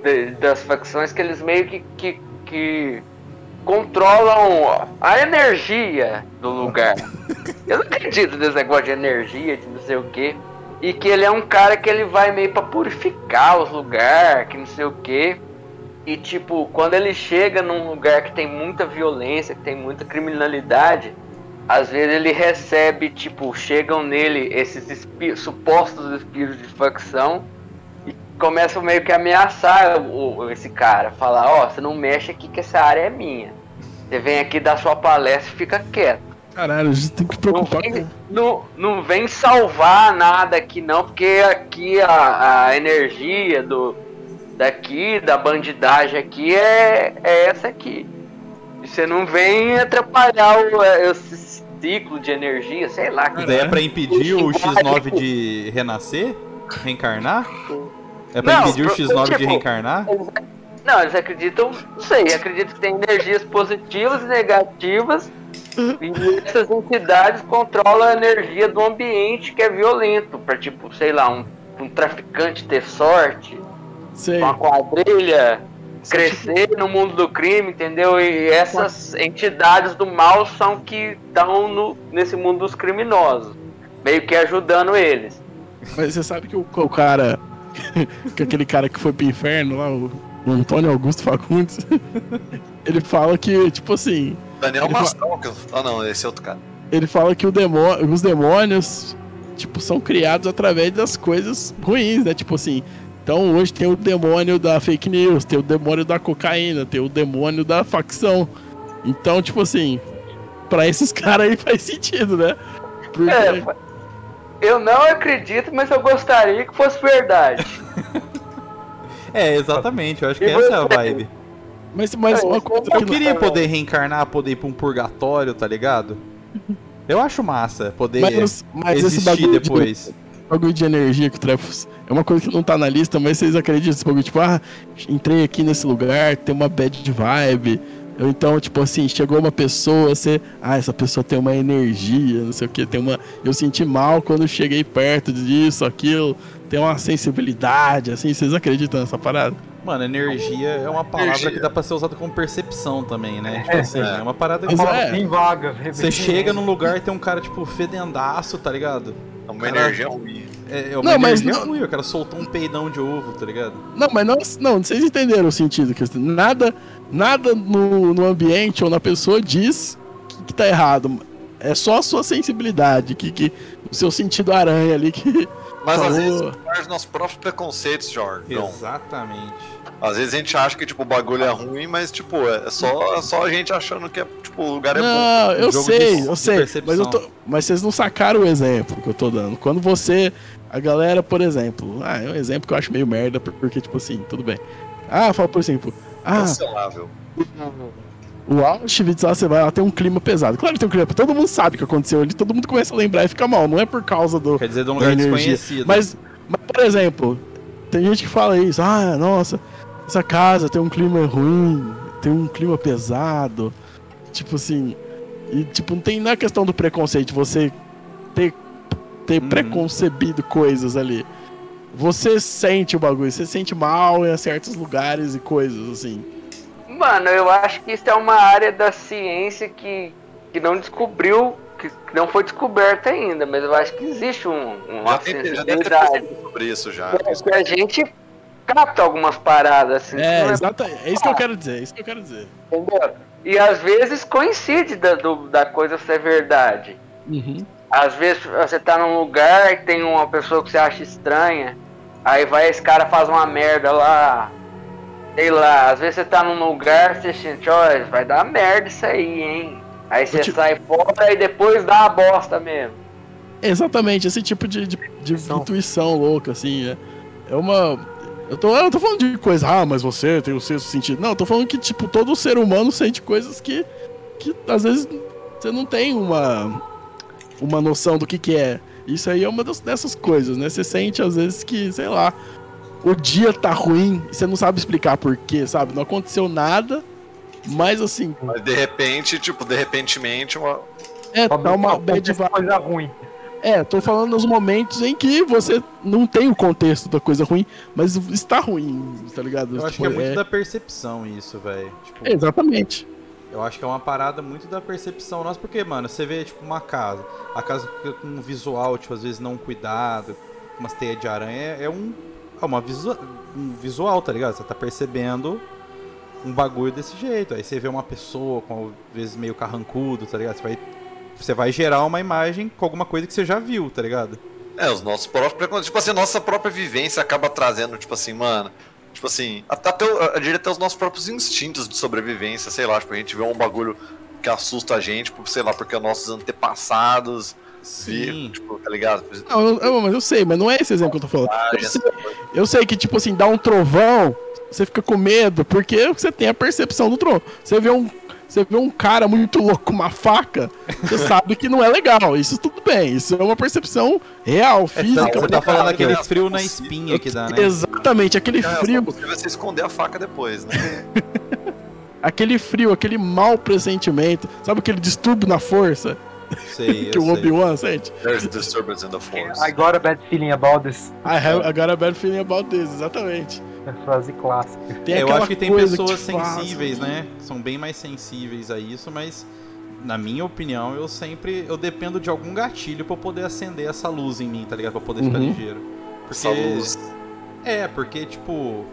[SPEAKER 6] de- das facções que eles meio que, que, que controlam a energia do lugar. Eu não acredito nesse negócio de energia, de não sei o quê. E que ele é um cara que ele vai meio pra purificar os lugares, que não sei o quê. E tipo, quando ele chega num lugar que tem muita violência, que tem muita criminalidade, às vezes ele recebe, tipo, chegam nele esses espí- supostos espíritos de facção começam meio que a ameaçar o, o- esse cara, falar, ó, você não mexe aqui que essa área é minha. Você vem aqui dar sua palestra e fica quieto.
[SPEAKER 2] Caralho, a gente tem que
[SPEAKER 6] Não
[SPEAKER 2] preocupar
[SPEAKER 6] vem,
[SPEAKER 2] com.
[SPEAKER 6] não, não vem salvar nada aqui não, porque aqui a, a energia do daqui, da bandidagem aqui é, é essa aqui. E você não vem atrapalhar o, é, esse ciclo de energia, sei lá.
[SPEAKER 3] Isso daí é pra impedir o
[SPEAKER 6] Sim,
[SPEAKER 3] X9 de renascer? reencarnar? É pra
[SPEAKER 6] Não,
[SPEAKER 3] impedir o
[SPEAKER 6] pro-
[SPEAKER 3] X9 de
[SPEAKER 6] tipo,
[SPEAKER 3] reencarnar?
[SPEAKER 6] Não, eles acreditam, não sei, acreditam que tem energias positivas e negativas. E essas entidades controlam a energia do ambiente que é violento. Pra tipo, sei lá, um, um traficante ter sorte,
[SPEAKER 2] Sei.
[SPEAKER 6] uma quadrilha crescer no mundo do crime, entendeu? E essas entidades do mal são que estão no, nesse mundo dos criminosos, meio que ajudando eles.
[SPEAKER 2] Mas você sabe que o, o cara. que aquele cara que foi pro inferno lá, o, Antônio Augusto Fagundes. ele fala que, tipo assim.
[SPEAKER 4] Daniel
[SPEAKER 2] Ele fa-
[SPEAKER 4] Mastral. que eu- Ah, não, esse é outro cara.
[SPEAKER 2] Ele fala que o demó os demônios, tipo, são criados através das coisas ruins, né? Tipo assim. Então hoje tem o demônio da fake news, tem o demônio da cocaína, tem o demônio da facção. Então, tipo assim, pra esses caras aí faz sentido, né? Porque,
[SPEAKER 6] É, eu não acredito, mas eu gostaria que fosse verdade.
[SPEAKER 3] É, exatamente, eu acho que
[SPEAKER 6] E
[SPEAKER 3] essa é a vibe.
[SPEAKER 2] mas, mas
[SPEAKER 6] É,
[SPEAKER 2] uma
[SPEAKER 6] eu-
[SPEAKER 2] coisa
[SPEAKER 3] Eu
[SPEAKER 2] que
[SPEAKER 3] queria poder reencarnar, poder ir pra um purgatório, tá ligado? Eu acho massa poder
[SPEAKER 2] mas, mas esse
[SPEAKER 3] existir
[SPEAKER 2] bagulho de-
[SPEAKER 3] depois.
[SPEAKER 2] bagulho de energia que o Trefos. É uma coisa que não tá na lista, mas vocês acreditam nesse bagulho? Tipo, ah, entrei aqui nesse lugar, tem uma bad vibe. Ou então, tipo assim, chegou uma pessoa, você. Ah, essa pessoa tem uma energia, não sei o que, tem uma. Eu senti mal quando cheguei perto disso, aquilo, tem uma sensibilidade, assim, vocês acreditam nessa parada?
[SPEAKER 3] Mano, energia é uma palavra
[SPEAKER 4] Energia.
[SPEAKER 3] que dá pra ser usada como percepção também, né? Tipo
[SPEAKER 5] É,
[SPEAKER 3] assim,
[SPEAKER 4] é.
[SPEAKER 3] é uma parada que
[SPEAKER 2] é.
[SPEAKER 5] bem vaga.
[SPEAKER 3] você chega num lugar e tem um cara, tipo, fedendaço, tá ligado?
[SPEAKER 4] É uma
[SPEAKER 3] Cara-
[SPEAKER 4] energia ruim.
[SPEAKER 3] É, é uma
[SPEAKER 2] Não, mas não-
[SPEAKER 3] ruim, o cara soltou um peidão de ovo, tá ligado?
[SPEAKER 2] Não, mas não, não, vocês entenderam o sentido. Que nada nada no, no ambiente ou na pessoa diz que, que tá errado. É só a sua sensibilidade, que, que o seu sentido aranha ali que.
[SPEAKER 4] Mas às
[SPEAKER 2] falou.
[SPEAKER 4] vezes faz nossos próprios preconceitos, Jorge. Não.
[SPEAKER 3] Exatamente.
[SPEAKER 4] Às vezes a gente acha que tipo, o bagulho é ruim, mas tipo, é só, é só a gente achando que é, tipo, o lugar é bom.
[SPEAKER 2] Não, eu
[SPEAKER 3] jogo
[SPEAKER 2] sei,
[SPEAKER 3] de-
[SPEAKER 2] eu
[SPEAKER 3] de
[SPEAKER 2] sei.
[SPEAKER 3] percepção.
[SPEAKER 2] Mas, eu tô, mas vocês não sacaram o exemplo que eu tô dando. Quando você. A galera, por exemplo. Ah, é um exemplo que eu acho meio merda, porque, tipo assim, tudo bem. Ah, fala por exemplo. Ah,
[SPEAKER 4] Cancelável.
[SPEAKER 2] O Auschwitz, lá você vai, lá tem um clima pesado. Claro que tem um clima, todo mundo sabe o que aconteceu ali, todo mundo começa a lembrar e fica mal. Não é por causa do.
[SPEAKER 3] Quer dizer, de um lugar desconhecido.
[SPEAKER 2] Mas, mas, por exemplo, tem gente que fala isso, ah, nossa, essa casa tem um clima ruim, tem um clima pesado. Tipo assim. E tipo, não tem na questão do preconceito, você ter, ter
[SPEAKER 3] Uhum.
[SPEAKER 2] preconcebido coisas ali. Você sente o bagulho, você sente mal em certos lugares e coisas, assim.
[SPEAKER 6] Mano, eu acho que isso é uma área da ciência que, que não descobriu, que, que não foi descoberta ainda, mas eu acho que existe um, uma
[SPEAKER 4] Já, tem, já pesquisa sobre isso já.
[SPEAKER 6] Que a gente capta algumas paradas assim,
[SPEAKER 2] É,
[SPEAKER 6] é
[SPEAKER 2] exata, é isso que eu quero dizer, é isso que eu quero dizer.
[SPEAKER 6] entendeu? E às vezes coincide da, do- da coisa ser verdade. Às vezes você tá num lugar e tem uma pessoa que você acha estranha, aí vai esse cara faz uma merda lá. Sei lá, às vezes você tá num lugar, você sente, ó, vai dar merda isso aí, hein? Aí você
[SPEAKER 2] te-
[SPEAKER 6] sai fora e depois dá a bosta mesmo.
[SPEAKER 2] Exatamente, esse tipo de, de, de
[SPEAKER 5] Intuição.
[SPEAKER 2] intuição louca, assim, é, é uma... Eu tô, eu tô falando de coisa, ah, mas você tem o sexto sentido. Não, eu tô falando que, tipo, todo ser humano sente coisas que, que às vezes você não tem uma, uma noção do que que é. Isso aí é uma das, dessas coisas, né? Você sente, às vezes, que, sei lá, o dia tá ruim e você não sabe explicar por quê, sabe? Não aconteceu nada, mas, assim,
[SPEAKER 4] Mas de repente, tipo, de repentemente, uma...
[SPEAKER 2] é, tá uma bad vibe.
[SPEAKER 5] coisa ruim.
[SPEAKER 2] É, tô falando nos momentos em que você não tem o contexto da coisa ruim, mas está ruim, tá ligado?
[SPEAKER 3] Eu acho
[SPEAKER 2] Tipo,
[SPEAKER 3] que é muito da percepção isso, velho. Tipo,
[SPEAKER 2] Exatamente.
[SPEAKER 3] Eu acho que é uma parada muito da percepção nossa, porque, mano, você vê, tipo, uma casa. A casa com um visual, tipo, às vezes não cuidado, umas teias de aranha, é um. É uma visu, um visual, tá ligado? Você tá percebendo um bagulho desse jeito. Aí você vê uma pessoa com, às vezes, meio carrancudo, tá ligado? Você vai, você vai gerar uma imagem com alguma coisa que você já viu, tá ligado?
[SPEAKER 4] É, os nossos próprios. Tipo assim, nossa própria vivência acaba trazendo, tipo assim, mano. Tipo assim, até, até, eu diria até os nossos próprios instintos de sobrevivência, sei lá, tipo, a gente vê um bagulho que assusta a gente, tipo, sei lá, porque nossos antepassados
[SPEAKER 3] Sim.
[SPEAKER 4] tipo, tá ligado?
[SPEAKER 2] Não, eu, mas eu sei, mas não é esse exemplo que eu tô falando. Eu sei, eu sei que, tipo assim, dá um trovão, você fica com medo, porque você tem a percepção do trovão. Você vê um. Você vê um cara muito louco com uma faca, você sabe que não é legal. Isso tudo bem. Isso é uma percepção real,
[SPEAKER 3] É,
[SPEAKER 2] física.
[SPEAKER 3] você tá falando aquele frio na espinha que dá, né?
[SPEAKER 2] Exatamente, aquele
[SPEAKER 4] É,
[SPEAKER 2] frio,
[SPEAKER 4] possível você esconder a faca depois, né?
[SPEAKER 2] aquele frio, aquele mau pressentimento, sabe aquele distúrbio na força
[SPEAKER 3] Sei,
[SPEAKER 2] que o. Obi-Wan sente?
[SPEAKER 4] There's disturbance in the force.
[SPEAKER 5] I got a bad feeling about this.
[SPEAKER 2] I have, I got a bad feeling about this, exatamente.
[SPEAKER 5] É frase clássica.
[SPEAKER 2] Tem
[SPEAKER 3] É, eu acho que tem pessoas
[SPEAKER 2] te faz-
[SPEAKER 3] sensíveis, né? São bem mais sensíveis a isso, mas na minha opinião, eu sempre eu dependo de algum gatilho pra eu poder acender essa luz em mim, tá ligado? Pra poder ficar
[SPEAKER 2] Uhum.
[SPEAKER 3] ligeiro. Porque
[SPEAKER 4] Essa luz.
[SPEAKER 3] é, porque tipo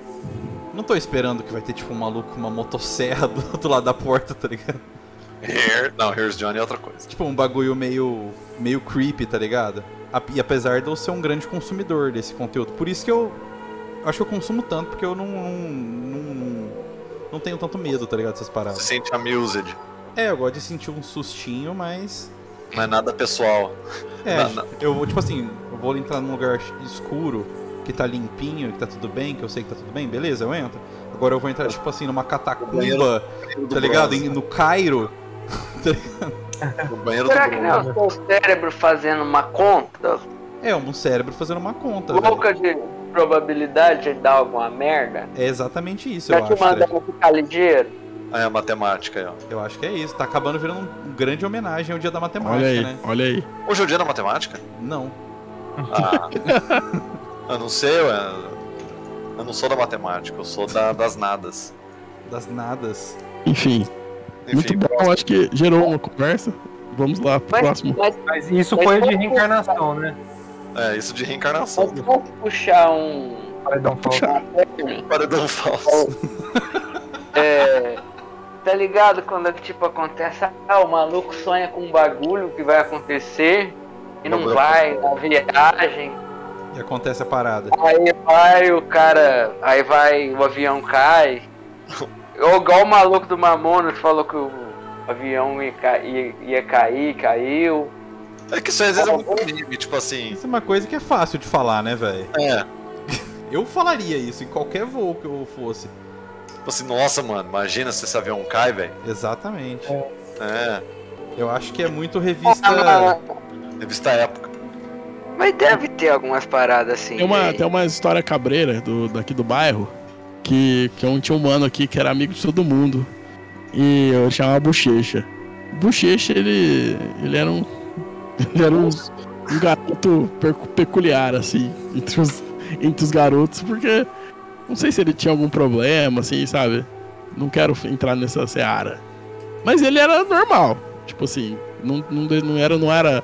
[SPEAKER 3] não tô esperando que vai ter tipo um maluco com uma motosserra do outro lado da porta, tá ligado?
[SPEAKER 4] Here, não, Here's Johnny é outra coisa.
[SPEAKER 3] Tipo um bagulho meio meio creepy, tá ligado? E apesar de eu ser um grande consumidor desse conteúdo, por isso que eu acho que eu consumo tanto porque eu não não, não, não, tenho tanto medo, tá ligado? Dessas
[SPEAKER 4] Você
[SPEAKER 3] paradas.
[SPEAKER 4] sente amused.
[SPEAKER 3] É, eu gosto de sentir um sustinho, mas.
[SPEAKER 4] Não é nada pessoal.
[SPEAKER 3] É, eu vou, tipo assim, eu vou entrar num lugar escuro, que tá limpinho, que tá tudo bem, que eu sei que tá tudo bem, beleza, eu entro. Agora eu vou entrar, tipo assim, numa catacumba, tá ligado? Em- no Cairo.
[SPEAKER 4] No banheiro
[SPEAKER 6] Será
[SPEAKER 4] do
[SPEAKER 6] que não é
[SPEAKER 4] Bruno.
[SPEAKER 6] o cérebro fazendo uma conta
[SPEAKER 3] É, um cérebro fazendo uma conta, velho.
[SPEAKER 6] louca de probabilidade de dar alguma merda?
[SPEAKER 3] É exatamente isso,
[SPEAKER 6] Pra
[SPEAKER 3] eu
[SPEAKER 6] te
[SPEAKER 3] acho.
[SPEAKER 6] mandar
[SPEAKER 3] Fred.
[SPEAKER 6] ficar ligeiro?
[SPEAKER 4] Ah, é a matemática aí, ó.
[SPEAKER 3] Eu acho que é isso. Tá acabando virando um grande homenagem ao dia da matemática,
[SPEAKER 2] Olha aí,
[SPEAKER 3] né?
[SPEAKER 2] olha aí.
[SPEAKER 4] Hoje é o dia da matemática?
[SPEAKER 3] Não.
[SPEAKER 4] Ah. eu não sei, ué. Eu não sou da matemática, eu sou da- das nadas.
[SPEAKER 3] Das nadas.
[SPEAKER 2] Enfim, muito
[SPEAKER 4] Enfim,
[SPEAKER 2] bom. Acho que gerou uma conversa. Vamos lá pro
[SPEAKER 6] Mas,
[SPEAKER 2] próximo.
[SPEAKER 6] mas,
[SPEAKER 5] Mas isso
[SPEAKER 6] Mas
[SPEAKER 5] foi de reencarnação, né?
[SPEAKER 4] É isso de reencarnação.
[SPEAKER 6] mas vamos puxar um.
[SPEAKER 5] Paredão falso.
[SPEAKER 4] Paredão falso.
[SPEAKER 6] É, tá ligado quando tipo acontece, ah, o maluco sonha com um bagulho que vai acontecer e não
[SPEAKER 4] Bagulho
[SPEAKER 6] vai na viagem.
[SPEAKER 3] E acontece a parada.
[SPEAKER 6] Aí vai o cara, aí vai, o avião cai. Ou igual o maluco do Mamonas que falou que o avião ia, ia- ia cair, caiu.
[SPEAKER 4] É que isso às vezes é muito meme, tipo assim.
[SPEAKER 3] Isso é uma coisa que é fácil de falar, né, velho?
[SPEAKER 4] É.
[SPEAKER 3] Eu falaria isso em qualquer voo que eu fosse.
[SPEAKER 4] Tipo assim, nossa, mano, imagina se esse avião cai, velho.
[SPEAKER 3] Exatamente.
[SPEAKER 4] É.
[SPEAKER 3] Eu acho que é muito
[SPEAKER 6] Ah,
[SPEAKER 3] revista.
[SPEAKER 6] mas-
[SPEAKER 4] Revista época.
[SPEAKER 6] Mas deve ter algumas paradas assim.
[SPEAKER 2] Tem uma,
[SPEAKER 6] né?
[SPEAKER 2] tem uma história cabreira do, daqui do bairro que, que um, tinha um mano aqui que era amigo de todo mundo. E eu chamava Bochecha. Bochecha, ele. ele era um. Ele era um, um garoto peculiar, assim, entre os, entre os garotos, porque não sei se ele tinha algum problema, assim, sabe? Não quero entrar nessa seara. Mas ele era normal. Tipo assim, não, não, não era, não era.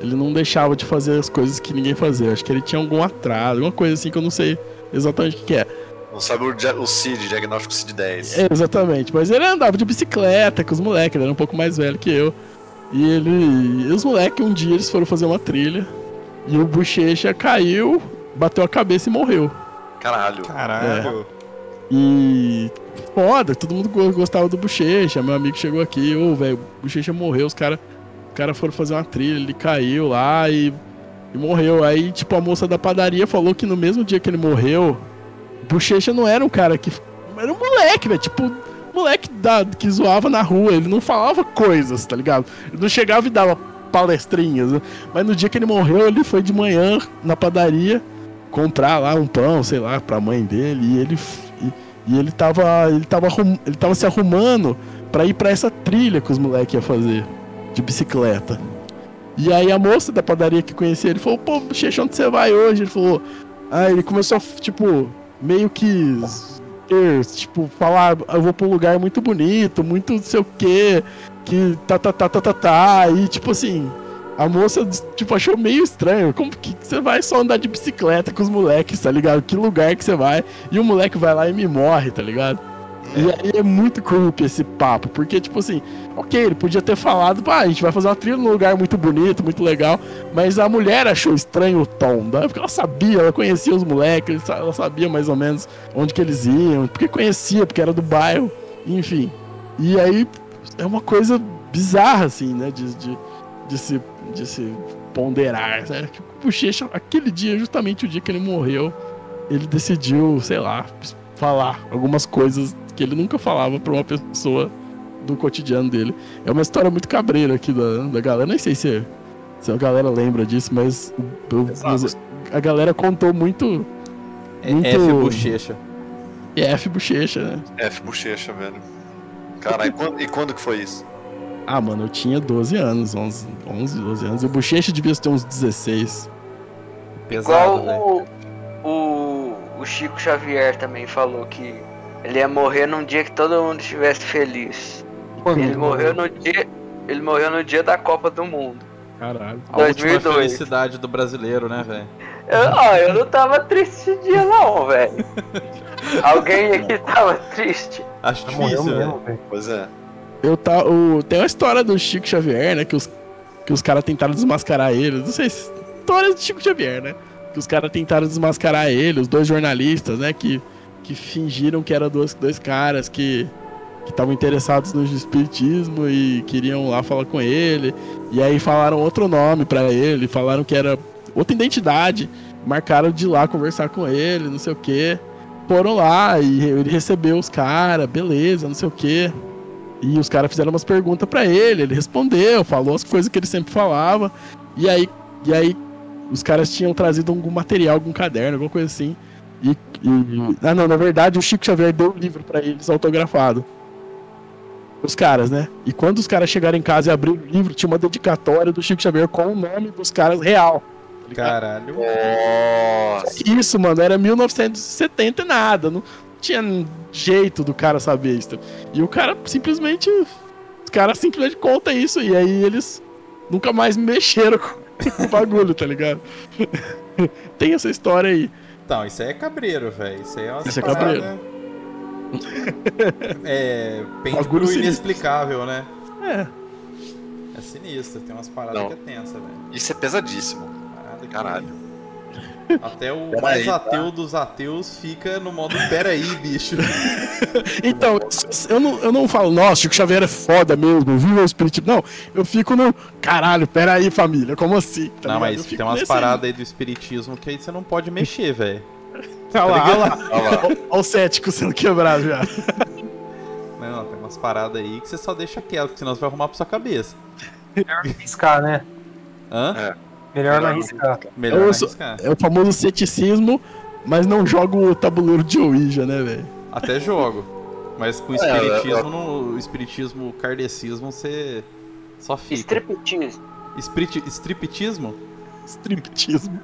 [SPEAKER 2] Ele não deixava de fazer as coisas que ninguém fazia. Acho que ele tinha algum atraso, alguma coisa assim que eu não sei exatamente o que, que é.
[SPEAKER 4] Não sabe o, o CID, diagnóstico CID-10.
[SPEAKER 2] É, Exatamente, mas ele andava de bicicleta com os moleques, ele era um pouco mais velho que eu. E ele. E os moleques, um dia eles foram fazer uma trilha. E o bochecha caiu, bateu a cabeça e morreu.
[SPEAKER 4] Caralho.
[SPEAKER 3] Caralho.
[SPEAKER 2] E. Foda, todo mundo go- gostava do bochecha. Meu amigo chegou aqui, ô, velho, o bochecha morreu, os caras cara foram fazer uma trilha, ele caiu lá e, e morreu. Aí, tipo, a moça da padaria falou que no mesmo dia que ele morreu, Bochecha não era um cara que. Era um moleque, velho. Tipo, moleque da, que zoava na rua. Ele não falava coisas, tá ligado? Ele não chegava e dava palestrinhas. né? Mas no dia que ele morreu, ele foi de manhã na padaria comprar lá um pão, sei lá, pra mãe dele. E ele. E, e ele tava. Ele tava, ele tava se arrumando pra ir pra essa trilha que os moleques iam fazer. De bicicleta. E aí a moça da padaria que conhecia ele falou, pô, Bochecha, onde você vai hoje? Ele falou. Aí ele começou tipo, meio que tipo, falar, eu vou pra um lugar muito bonito, muito não sei o quê, que tá, tá, tá, tá, tá, tá, e tipo assim, a moça, tipo, achou meio estranho, como que você vai só andar de bicicleta com os moleques, tá ligado? Que lugar que você vai, e o moleque vai lá e me morre, tá ligado? E aí é muito creepy esse papo, porque, tipo assim, ok, ele podia ter falado, pá, a gente vai fazer uma trilha num lugar muito bonito, muito legal, mas a mulher achou estranho o tom, né? porque ela sabia, ela conhecia os moleques, ela sabia mais ou menos onde que eles iam, porque conhecia, porque era do bairro, enfim. E aí é uma coisa bizarra, assim, né, de, de, de se, de se ponderar, né? O Bochecha, aquele dia, justamente o dia que ele morreu, ele decidiu, sei lá, falar algumas coisas que ele nunca falava pra uma pessoa do cotidiano dele. É uma história muito cabreira aqui da, da galera, nem sei se, se a galera lembra disso, mas o- o-
[SPEAKER 4] Exato.
[SPEAKER 2] a galera contou muito
[SPEAKER 3] É
[SPEAKER 2] Muito-
[SPEAKER 3] F bochecha.
[SPEAKER 2] F Bochecha, né?
[SPEAKER 4] F bochecha, velho. Caralho, e quando, e quando que foi isso?
[SPEAKER 2] Ah, mano, eu tinha 12 anos, 11, 11 12 anos. E o Bochecha devia ter uns 16.
[SPEAKER 3] Pesado,
[SPEAKER 6] Igual
[SPEAKER 3] velho.
[SPEAKER 6] o, o, o Chico Xavier também falou que ele ia morrer num dia que todo mundo estivesse feliz.
[SPEAKER 5] Quando
[SPEAKER 6] Ele morreu no dia. Ele morreu no dia da Copa do Mundo.
[SPEAKER 2] Caralho.
[SPEAKER 3] A última
[SPEAKER 6] 2002.
[SPEAKER 3] felicidade do brasileiro, né, velho?
[SPEAKER 6] Eu, ó, eu não tava triste esse dia não, velho. Alguém aqui tava triste.
[SPEAKER 3] Acho
[SPEAKER 5] Morreu
[SPEAKER 3] difícil,
[SPEAKER 5] mesmo,
[SPEAKER 3] velho.
[SPEAKER 5] velho.
[SPEAKER 4] Pois é.
[SPEAKER 2] Eu tá, o, tem uma história do Chico Xavier, né? Que os, que os caras tentaram desmascarar ele. Não sei se. História do Chico Xavier, né? Que os caras tentaram desmascarar ele, os dois jornalistas, né? Que, que fingiram que eram dois, dois caras que estavam interessados no espiritismo e queriam lá falar com ele. E aí falaram outro nome pra ele, falaram que era outra identidade. Marcaram de lá conversar com ele, não sei o quê. Foram lá e ele recebeu os caras, beleza, não sei o quê. E os caras fizeram umas perguntas pra ele, ele respondeu, falou as coisas que ele sempre falava. E aí, e aí os caras tinham trazido algum material, algum caderno, alguma coisa assim. E, e- ah não, na verdade o Chico Xavier deu o livro pra eles autografado. Os caras, né? E quando os caras chegaram em casa e abriram o livro, tinha uma dedicatória do Chico Xavier com o nome dos caras real.
[SPEAKER 3] Caralho.
[SPEAKER 4] Nossa.
[SPEAKER 2] Isso, mano, era 1970 e nada. Não tinha jeito do cara saber isso. E o cara simplesmente. Os caras simplesmente contam isso. E aí eles nunca mais mexeram com o bagulho, tá ligado? Tem essa história aí.
[SPEAKER 3] Então, isso aí é cabreiro, velho. Isso aí é uma
[SPEAKER 2] Isso é
[SPEAKER 3] parada-
[SPEAKER 2] cabreiro.
[SPEAKER 3] É. Pende
[SPEAKER 2] Bagulho
[SPEAKER 3] pro
[SPEAKER 2] sinistro.
[SPEAKER 3] inexplicável, né?
[SPEAKER 2] É.
[SPEAKER 3] É sinistro, tem umas paradas
[SPEAKER 4] Não.
[SPEAKER 3] que é tensa, velho.
[SPEAKER 4] Isso é pesadíssimo.
[SPEAKER 3] Parada que-
[SPEAKER 4] Caralho.
[SPEAKER 3] Até o
[SPEAKER 4] Pera
[SPEAKER 3] mais
[SPEAKER 4] aí, tá?
[SPEAKER 3] ateu dos ateus fica no modo peraí, bicho.
[SPEAKER 2] Então, eu não, eu não falo, nossa, Chico Xavier é foda mesmo, viva o espiritismo. Não, eu fico no. Caralho, peraí, família, como assim? Tá
[SPEAKER 3] não,
[SPEAKER 2] ligado?
[SPEAKER 3] mas tem umas paradas aí do espiritismo que aí você não pode mexer, velho.
[SPEAKER 2] Olha lá, olha lá.
[SPEAKER 4] Olha lá.
[SPEAKER 2] Olha o cético sendo quebrado já.
[SPEAKER 3] Não, tem umas paradas aí que você só deixa quieto, que senão você vai arrumar pra sua cabeça.
[SPEAKER 5] Arriscar, né?
[SPEAKER 3] Hã?
[SPEAKER 5] Melhor não arriscar.
[SPEAKER 3] Melhor não arriscar.
[SPEAKER 2] É o famoso ceticismo, mas não joga o tabuleiro de Ouija, né, velho?
[SPEAKER 3] Até jogo. Mas com o
[SPEAKER 4] É,
[SPEAKER 3] espiritismo, no, o espiritismo, o kardecismo, você só fica.
[SPEAKER 6] Striptease.
[SPEAKER 3] Esprit, striptismo?
[SPEAKER 2] Striptismo.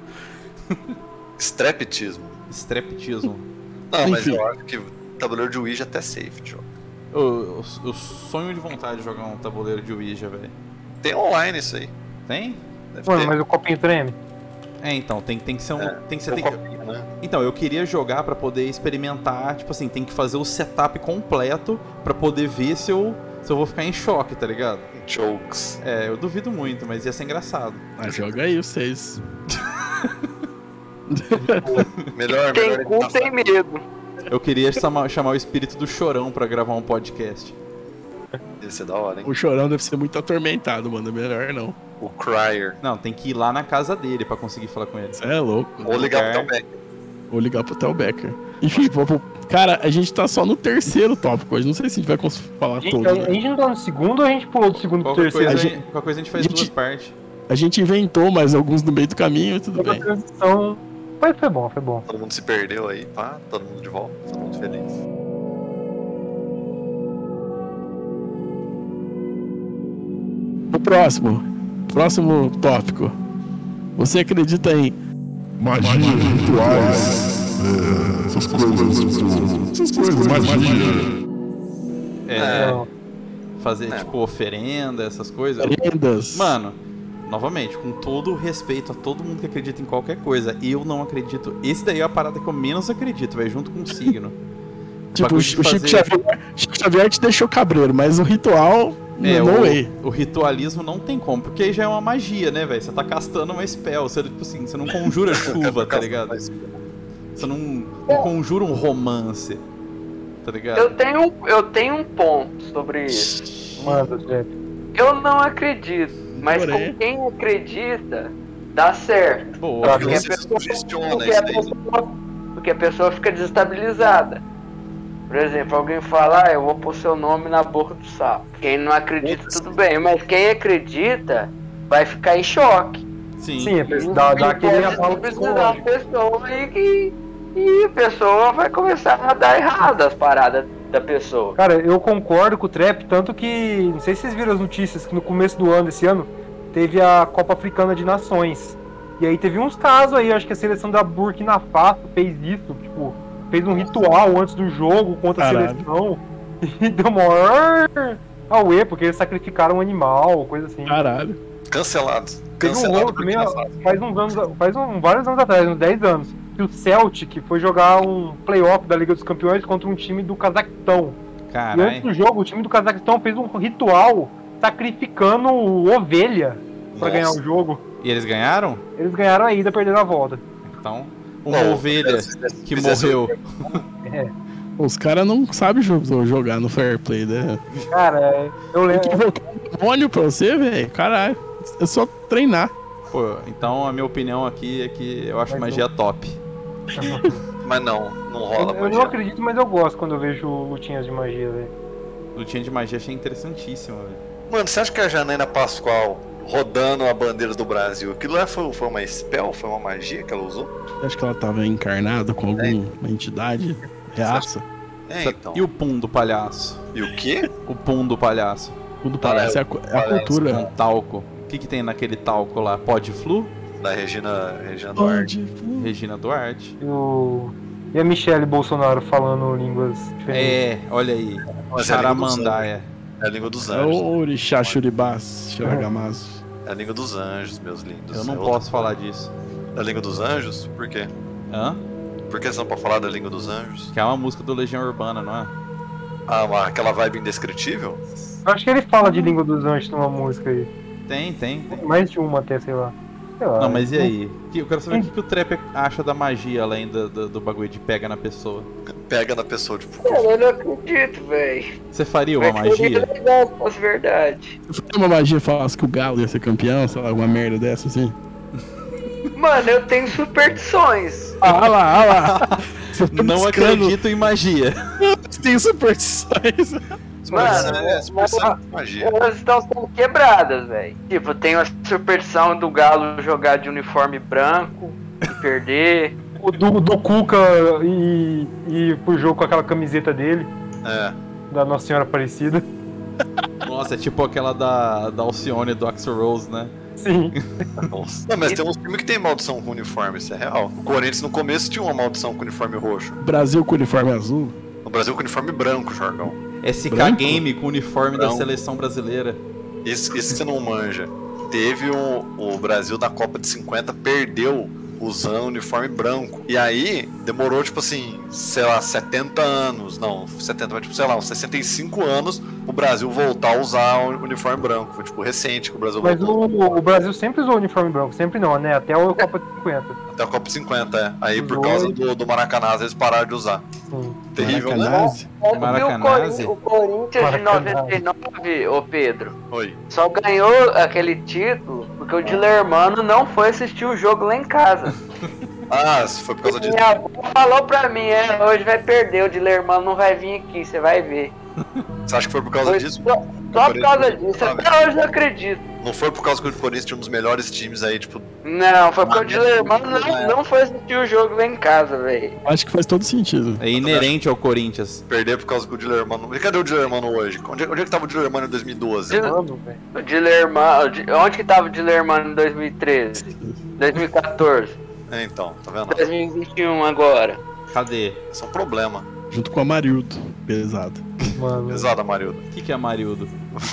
[SPEAKER 4] Streptismo.
[SPEAKER 3] Streptismo.
[SPEAKER 4] Não, mas
[SPEAKER 2] Enfim.
[SPEAKER 4] eu acho que o tabuleiro de Ouija é até safe, jogo.
[SPEAKER 3] Eu, eu, eu sonho de vontade de jogar um tabuleiro de Ouija, velho.
[SPEAKER 4] Tem online isso aí.
[SPEAKER 3] Tem?
[SPEAKER 4] Deve
[SPEAKER 5] Mano,
[SPEAKER 4] ter.
[SPEAKER 5] mas o copinho treme.
[SPEAKER 3] É, então, tem, tem que ser um.
[SPEAKER 4] É,
[SPEAKER 3] tem que ser,
[SPEAKER 4] Um
[SPEAKER 3] tem que-
[SPEAKER 4] copinho, né?
[SPEAKER 3] Então, eu queria jogar pra poder experimentar, tipo assim, tem que fazer o setup completo pra poder ver se eu, se eu vou ficar em choque, tá ligado?
[SPEAKER 4] Jokes.
[SPEAKER 3] É, eu duvido muito, mas ia ser engraçado.
[SPEAKER 2] Ah, joga aí vocês.
[SPEAKER 4] Melhor,
[SPEAKER 6] Tem
[SPEAKER 4] melhor.
[SPEAKER 6] cu, tem medo.
[SPEAKER 3] Eu queria chamar, chamar o espírito do chorão pra gravar um podcast.
[SPEAKER 4] Ia ser da hora, hein?
[SPEAKER 2] O chorão deve ser muito atormentado, mano. Melhor não.
[SPEAKER 4] O Crier.
[SPEAKER 3] Não, tem que ir lá na casa dele pra conseguir falar com ele.
[SPEAKER 2] É louco.
[SPEAKER 4] Ou ligar pro Tom Beck.
[SPEAKER 2] Vou ligar pro Tel Becker. Enfim. Cara, a gente tá só no terceiro tópico hoje. Não sei se a gente vai cons- falar
[SPEAKER 5] A gente,
[SPEAKER 2] todo.
[SPEAKER 5] a
[SPEAKER 2] né?
[SPEAKER 5] gente não tá no segundo ou a gente pulou do segundo pro
[SPEAKER 3] Qualquer
[SPEAKER 5] terceiro?
[SPEAKER 3] coisa,
[SPEAKER 2] A
[SPEAKER 3] a
[SPEAKER 2] gente-
[SPEAKER 3] qualquer coisa a gente faz
[SPEAKER 2] a gente-
[SPEAKER 3] duas partes.
[SPEAKER 2] A gente inventou mais alguns no meio do caminho e tudo bem.
[SPEAKER 5] transição. Foi, foi bom, foi bom.
[SPEAKER 4] Todo mundo se perdeu aí, pá. Todo mundo de volta. Todo mundo feliz.
[SPEAKER 2] O próximo. Próximo tópico. Você acredita em
[SPEAKER 1] Magia, rituais, é, essas coisas, tipo, essas coisas, magia.
[SPEAKER 3] É,
[SPEAKER 5] Não.
[SPEAKER 3] fazer,
[SPEAKER 4] É.
[SPEAKER 3] tipo, oferenda, essas coisas.
[SPEAKER 2] lendas?
[SPEAKER 3] Mano, novamente, com todo o respeito a todo mundo que acredita em qualquer coisa, eu não acredito. Esse daí é a parada que eu menos acredito, velho, junto com o signo.
[SPEAKER 2] tipo, o Chico
[SPEAKER 3] de
[SPEAKER 2] Xavier,
[SPEAKER 3] fazer-
[SPEAKER 2] Chico Xavier te deixou cabreiro, mas o ritual.
[SPEAKER 3] É,
[SPEAKER 2] no way.
[SPEAKER 3] o, o ritualismo não tem como, porque aí já é uma magia, né, velho? Você tá castando uma spell, você, tipo assim, você não conjura chuva, tá ligado? Você não, não conjura um romance, tá ligado?
[SPEAKER 6] Eu tenho, eu tenho um ponto sobre isso.
[SPEAKER 5] Manda, Jeff.
[SPEAKER 6] Eu não acredito Mas
[SPEAKER 2] Porém.
[SPEAKER 6] com quem acredita, dá certo.
[SPEAKER 3] Boa.
[SPEAKER 4] Porque
[SPEAKER 6] a pessoa,
[SPEAKER 4] sugestiona
[SPEAKER 6] porque
[SPEAKER 4] isso
[SPEAKER 6] a
[SPEAKER 4] daí.
[SPEAKER 6] pessoa, porque a pessoa fica desestabilizada. Por exemplo, alguém fala, ah, eu vou pôr seu nome na boca do sapo. Quem não acredita, tudo bem, mas quem acredita vai ficar em choque.
[SPEAKER 3] Sim.
[SPEAKER 5] Sim, a pessoa dá, dá aquele abalo
[SPEAKER 6] pode desestabilizar a
[SPEAKER 5] psicológico.
[SPEAKER 6] pessoa e, que, e a pessoa vai começar a dar errado as paradas da pessoa.
[SPEAKER 5] Cara, eu concordo com o Trap, tanto que. Não sei se vocês viram as notícias que no começo do ano, esse ano, teve a Copa Africana de Nações. E aí teve uns casos aí, acho que a seleção da Burkina Faso fez isso, tipo, fez um ritual antes do jogo contra a
[SPEAKER 2] Caralho.
[SPEAKER 5] seleção. E deu maior auê, porque eles sacrificaram um animal, coisa assim.
[SPEAKER 2] Caralho.
[SPEAKER 5] Teve um
[SPEAKER 4] Cancelado
[SPEAKER 5] rolo também, faz uns anos, faz um, vários anos atrás, uns 10 anos, que o Celtic foi jogar um playoff da Liga dos Campeões contra um time do Cazaquistão. E antes
[SPEAKER 3] Caralho.
[SPEAKER 5] do jogo, o time do Cazaquistão fez um ritual sacrificando ovelha pra
[SPEAKER 4] Nossa.
[SPEAKER 5] ganhar o jogo.
[SPEAKER 3] E eles ganharam?
[SPEAKER 5] Eles ganharam a ida, perderam a volta.
[SPEAKER 3] Então, uma
[SPEAKER 4] Não,
[SPEAKER 3] ovelha que morreu.
[SPEAKER 2] Os caras não sabem jo- jogar no fair play, né?
[SPEAKER 5] Cara, eu
[SPEAKER 2] Tem que
[SPEAKER 5] lembro.
[SPEAKER 2] invocar um demônio pra você, velho. Caralho. É só treinar.
[SPEAKER 3] Pô, então a minha opinião aqui é que eu acho
[SPEAKER 5] Mas
[SPEAKER 3] magia top.
[SPEAKER 4] Mas não, não
[SPEAKER 5] Eu,
[SPEAKER 4] rola
[SPEAKER 5] eu não
[SPEAKER 4] magia.
[SPEAKER 5] acredito, mas eu gosto quando eu vejo lutinhas de magia, velho.
[SPEAKER 3] Lutinha de magia achei interessantíssima, velho.
[SPEAKER 4] Mano, você acha que a Janaina Pascoal rodando a bandeira do Brasil, aquilo lá foi, foi uma spell? Foi uma magia que ela usou?
[SPEAKER 2] Acho que ela tava encarnada com alguma entidade. Reaça.
[SPEAKER 4] É, então.
[SPEAKER 3] E o pum do palhaço?
[SPEAKER 4] E o quê?
[SPEAKER 3] O pum do palhaço.
[SPEAKER 2] Tudo parece. É a, cu- é a
[SPEAKER 4] parece,
[SPEAKER 2] cultura.
[SPEAKER 3] Um talco. O que, que tem naquele talco lá? Pó de flu?
[SPEAKER 4] Da Regina, Regina Duarte.
[SPEAKER 2] Pode.
[SPEAKER 3] Regina Duarte.
[SPEAKER 5] E, o... e a Michelle Bolsonaro falando línguas diferentes.
[SPEAKER 3] É, olha aí.
[SPEAKER 4] Mas é a língua dos anjos.
[SPEAKER 3] Charamandaia.
[SPEAKER 4] É a língua dos
[SPEAKER 2] É
[SPEAKER 4] anjos.
[SPEAKER 2] o Orixá Shuribás, Shiragamasu.
[SPEAKER 4] É a língua dos anjos, meus lindos.
[SPEAKER 3] Eu
[SPEAKER 4] É
[SPEAKER 3] não
[SPEAKER 4] outra
[SPEAKER 3] posso
[SPEAKER 4] coisa.
[SPEAKER 3] falar disso.
[SPEAKER 4] Da língua dos anjos? Por quê?
[SPEAKER 3] Hã?
[SPEAKER 4] Por que você não pode falar da língua dos anjos?
[SPEAKER 3] Que é uma música do Legião Urbana, não é?
[SPEAKER 4] Ah, mas aquela vibe indescritível?
[SPEAKER 5] Eu acho que ele fala de língua dos anjos numa música aí.
[SPEAKER 3] Tem, tem, tem.
[SPEAKER 5] Mais de uma até, sei lá. Sei lá.
[SPEAKER 3] Não, mas e aí? Eu quero saber o que, que o Trap acha da magia, além do, do, do bagulho de pega na pessoa.
[SPEAKER 4] Pega na pessoa, tipo.
[SPEAKER 6] Cara, eu não acredito, velho.
[SPEAKER 3] Você faria uma
[SPEAKER 6] Mas seria
[SPEAKER 3] magia?
[SPEAKER 6] legal se fosse verdade.
[SPEAKER 2] Se uma magia falasse que o Galo ia ser campeão, sei lá, alguma merda dessa assim.
[SPEAKER 6] Mano, eu tenho superstições.
[SPEAKER 2] Ah lá, ah lá. Tá
[SPEAKER 3] Não
[SPEAKER 2] buscando-
[SPEAKER 3] acredito em magia.
[SPEAKER 2] Tem superstições.
[SPEAKER 6] Mano,
[SPEAKER 4] é, superstição de magia.
[SPEAKER 6] elas estão sendo quebradas, velho. Tipo, tem a superstição do Galo jogar de uniforme branco e perder.
[SPEAKER 5] O do, do Cuca e, e pro jogo com aquela camiseta dele,
[SPEAKER 4] É.
[SPEAKER 5] da Nossa Senhora Aparecida.
[SPEAKER 3] Nossa, é tipo aquela da, da Alcione do Axel Rose, né?
[SPEAKER 5] Sim.
[SPEAKER 4] Nossa. Não, mas tem uns times que tem maldição com uniforme, isso é real. O Corinthians no começo tinha uma maldição com uniforme roxo.
[SPEAKER 2] Brasil com uniforme azul.
[SPEAKER 4] No Brasil com uniforme branco, Jorgão.
[SPEAKER 3] SK
[SPEAKER 2] Branco?
[SPEAKER 3] Game com o uniforme da
[SPEAKER 4] Branco.
[SPEAKER 3] seleção brasileira.
[SPEAKER 4] Isso, isso você não manja. Teve um, o Brasil na Copa de 50 perdeu usando uniforme branco. E aí demorou, tipo assim, sei lá, 70 anos. Não, 70, mas tipo, sei lá, uns 65 anos o Brasil voltar a usar o uniforme branco. Foi tipo recente que o Brasil
[SPEAKER 5] Mas
[SPEAKER 4] voltou.
[SPEAKER 5] o, o Brasil sempre usou uniforme branco, sempre não, né? Até a Copa de 50.
[SPEAKER 4] Até a Copa de 50, é. Aí por causa
[SPEAKER 5] e-
[SPEAKER 4] do, do Maracanã eles pararam de usar.
[SPEAKER 5] Sim.
[SPEAKER 4] Terrível, né?
[SPEAKER 6] O,
[SPEAKER 3] Maracanãs.
[SPEAKER 6] Cori- o Corinthians de
[SPEAKER 5] Maracanãs.
[SPEAKER 6] 99, ô Pedro,
[SPEAKER 4] Oi.
[SPEAKER 6] só ganhou aquele título porque o Dilermano não foi assistir o jogo lá em casa.
[SPEAKER 4] Ah, se foi por causa disso.
[SPEAKER 6] Minha avó falou pra mim, é, hoje vai perder, o Dilermano não vai vir aqui, você vai ver.
[SPEAKER 4] Você acha que foi por causa
[SPEAKER 6] Foi
[SPEAKER 4] disso?
[SPEAKER 6] só, só por causa disso, até hoje não acredito.
[SPEAKER 4] Não foi por causa que o Corinthians tinha um dos melhores times aí, tipo,
[SPEAKER 6] Não, foi porque o Dilermano não, não foi assistir o jogo lá em casa, velho.
[SPEAKER 2] Acho que faz todo sentido.
[SPEAKER 3] É inerente ao Corinthians.
[SPEAKER 4] perder por causa que o Dilermano. E cadê o Dilermano hoje? Onde, onde é que tava o Dilermano em 2012?
[SPEAKER 6] Dil-
[SPEAKER 5] Mano, velho.
[SPEAKER 6] O Dilermano, onde que tava o Dilermano em 2013? 2014,
[SPEAKER 4] É, então, tá vendo?
[SPEAKER 6] 2021 agora.
[SPEAKER 3] Cadê?
[SPEAKER 4] Isso é um problema.
[SPEAKER 2] Junto com o Amarildo. Pesado.
[SPEAKER 5] Mano.
[SPEAKER 4] Pesado, Amarildo.
[SPEAKER 3] O que, que é Marildo?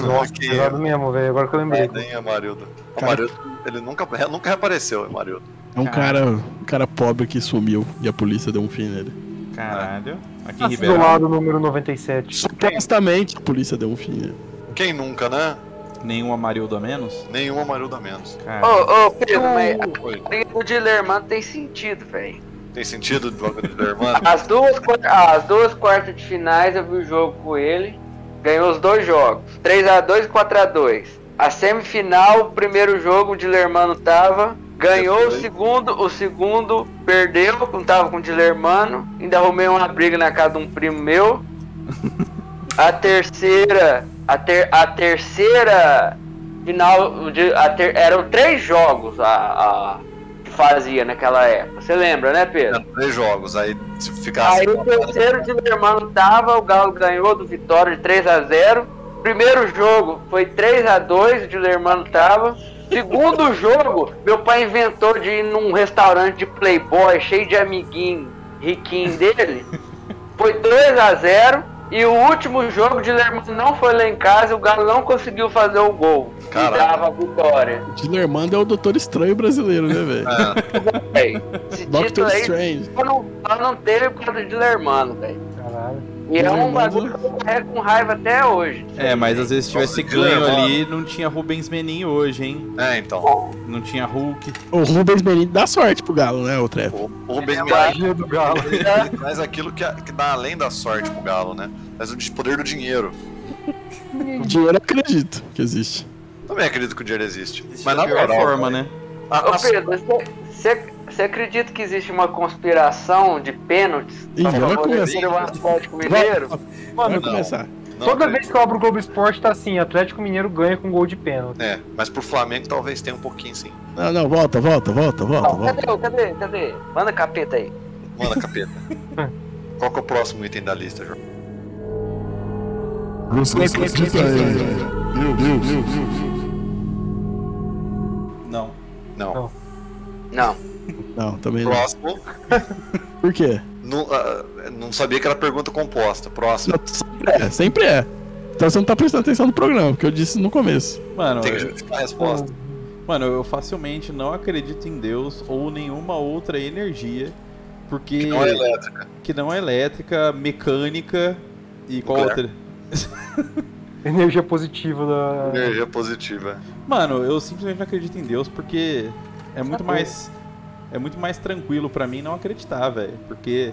[SPEAKER 5] Nossa,
[SPEAKER 4] que
[SPEAKER 5] pesado mesmo, velho. Agora que eu lembrei.
[SPEAKER 4] nem Amarildo. O
[SPEAKER 2] Cara-
[SPEAKER 4] Amarildo, ele nunca, nunca reapareceu, o Amarildo.
[SPEAKER 2] É um cara, um cara pobre que sumiu e a polícia deu um fim nele.
[SPEAKER 3] Caralho. Aqui em
[SPEAKER 5] Tá do
[SPEAKER 3] Ribeirão.
[SPEAKER 5] lado número 97.
[SPEAKER 2] Supostamente a polícia deu um fim nele.
[SPEAKER 4] Quem nunca, né?
[SPEAKER 3] Nenhum Amarildo a menos?
[SPEAKER 4] Nenhum Amarildo a menos.
[SPEAKER 3] Cara.
[SPEAKER 6] Ô, ô, Pedro, mas
[SPEAKER 4] Oi.
[SPEAKER 6] a briga do Dilermano tem sentido, velho.
[SPEAKER 4] Tem sentido do bagulho do Dilermano?
[SPEAKER 6] As duas, as duas quartas de finais eu vi o jogo com ele. Ganhou os dois jogos. 3x2 e 4x2. A semifinal, o primeiro jogo, o Dilermano tava. Ganhou o segundo, o segundo perdeu, não tava com o Dilermano. Ainda arrumei uma briga na casa de um primo meu. A terceira, a, ter, a terceira final, a ter- eram três jogos a, a- fazia naquela época. Você lembra, né, Pedro?
[SPEAKER 4] Eram três jogos, aí se ficasse.
[SPEAKER 6] Aí o terceiro de Lermano tava, o Galo ganhou do Vitória de 3 a 0 Primeiro jogo foi 3 a 2 o de Lermano tava. Segundo jogo, meu pai inventou de ir num restaurante de playboy cheio de amiguinho riquinho dele. Foi 2 a 0 E o último jogo de Lermano não foi lá em casa, o Galo não conseguiu fazer o gol. E
[SPEAKER 4] Caraca.
[SPEAKER 6] dava a vitória.
[SPEAKER 2] O Dilermando é o Doutor Estranho brasileiro, né, velho?
[SPEAKER 4] É,
[SPEAKER 6] Esse
[SPEAKER 2] Doctor
[SPEAKER 6] título aí
[SPEAKER 2] Strange.
[SPEAKER 6] só não, só não teve por causa de Lermano, velho.
[SPEAKER 5] Caralho.
[SPEAKER 6] E é um bagulho que eu carrego com raiva até hoje.
[SPEAKER 3] É, mas às vezes se tivesse ganho
[SPEAKER 4] Dilermano.
[SPEAKER 3] ali, não tinha Rubens Menin hoje, hein?
[SPEAKER 4] é, então.
[SPEAKER 3] Não tinha Hulk.
[SPEAKER 2] O Rubens Benito dá sorte pro Galo, né, o Trap?
[SPEAKER 4] O, o Rubens
[SPEAKER 6] É
[SPEAKER 4] Menin
[SPEAKER 5] Magia do Galo.
[SPEAKER 4] ele traz aquilo que, que dá além da sorte pro Galo, né? Mas o de- poder do dinheiro.
[SPEAKER 2] O dinheiro acredito que existe.
[SPEAKER 4] Também acredito que o dinheiro existe.
[SPEAKER 3] Mas
[SPEAKER 4] Mas
[SPEAKER 3] na
[SPEAKER 4] moral,
[SPEAKER 3] forma, né?
[SPEAKER 4] a-
[SPEAKER 6] Ô
[SPEAKER 4] a-
[SPEAKER 6] Pedro, você você acredita que existe uma conspiração de pênaltis
[SPEAKER 2] Ih, vai
[SPEAKER 6] favorecer
[SPEAKER 2] começar.
[SPEAKER 6] o Atlético Mineiro?
[SPEAKER 2] Vai
[SPEAKER 5] Mano,
[SPEAKER 2] começar.
[SPEAKER 4] não
[SPEAKER 5] toda
[SPEAKER 4] acredito.
[SPEAKER 5] vez que eu abro o Globo Esporte tá assim, Atlético Mineiro ganha com gol de pênalti.
[SPEAKER 4] É, mas pro Flamengo talvez tenha um pouquinho sim.
[SPEAKER 2] Não, não, volta, volta, volta, volta,
[SPEAKER 6] Não,
[SPEAKER 2] volta.
[SPEAKER 6] cadê, cadê, cadê? Manda capeta aí.
[SPEAKER 4] Manda capeta. Qual que é o próximo item da lista, João?
[SPEAKER 1] Você acredita em Deus, Deus, Deus,
[SPEAKER 3] Não.
[SPEAKER 4] Não.
[SPEAKER 5] Não.
[SPEAKER 6] Não.
[SPEAKER 2] Não, também não.
[SPEAKER 4] Próximo.
[SPEAKER 2] Por quê?
[SPEAKER 4] Não, ah, não sabia que era pergunta composta. Próximo.
[SPEAKER 2] Não, sempre é, sempre é. Então você não tá prestando atenção no programa, porque eu disse no começo.
[SPEAKER 3] Mano,
[SPEAKER 4] Tem que justificar a resposta.
[SPEAKER 3] mano, eu facilmente não acredito em Deus ou nenhuma outra energia. Porque.
[SPEAKER 4] Que não é elétrica.
[SPEAKER 3] que não é elétrica, mecânica e qual
[SPEAKER 4] Nuclear.
[SPEAKER 3] outra?
[SPEAKER 5] Energia positiva da.
[SPEAKER 4] Energia positiva.
[SPEAKER 3] Mano, eu simplesmente não acredito em Deus porque é muito mais. É muito mais tranquilo pra mim não acreditar, velho. Porque.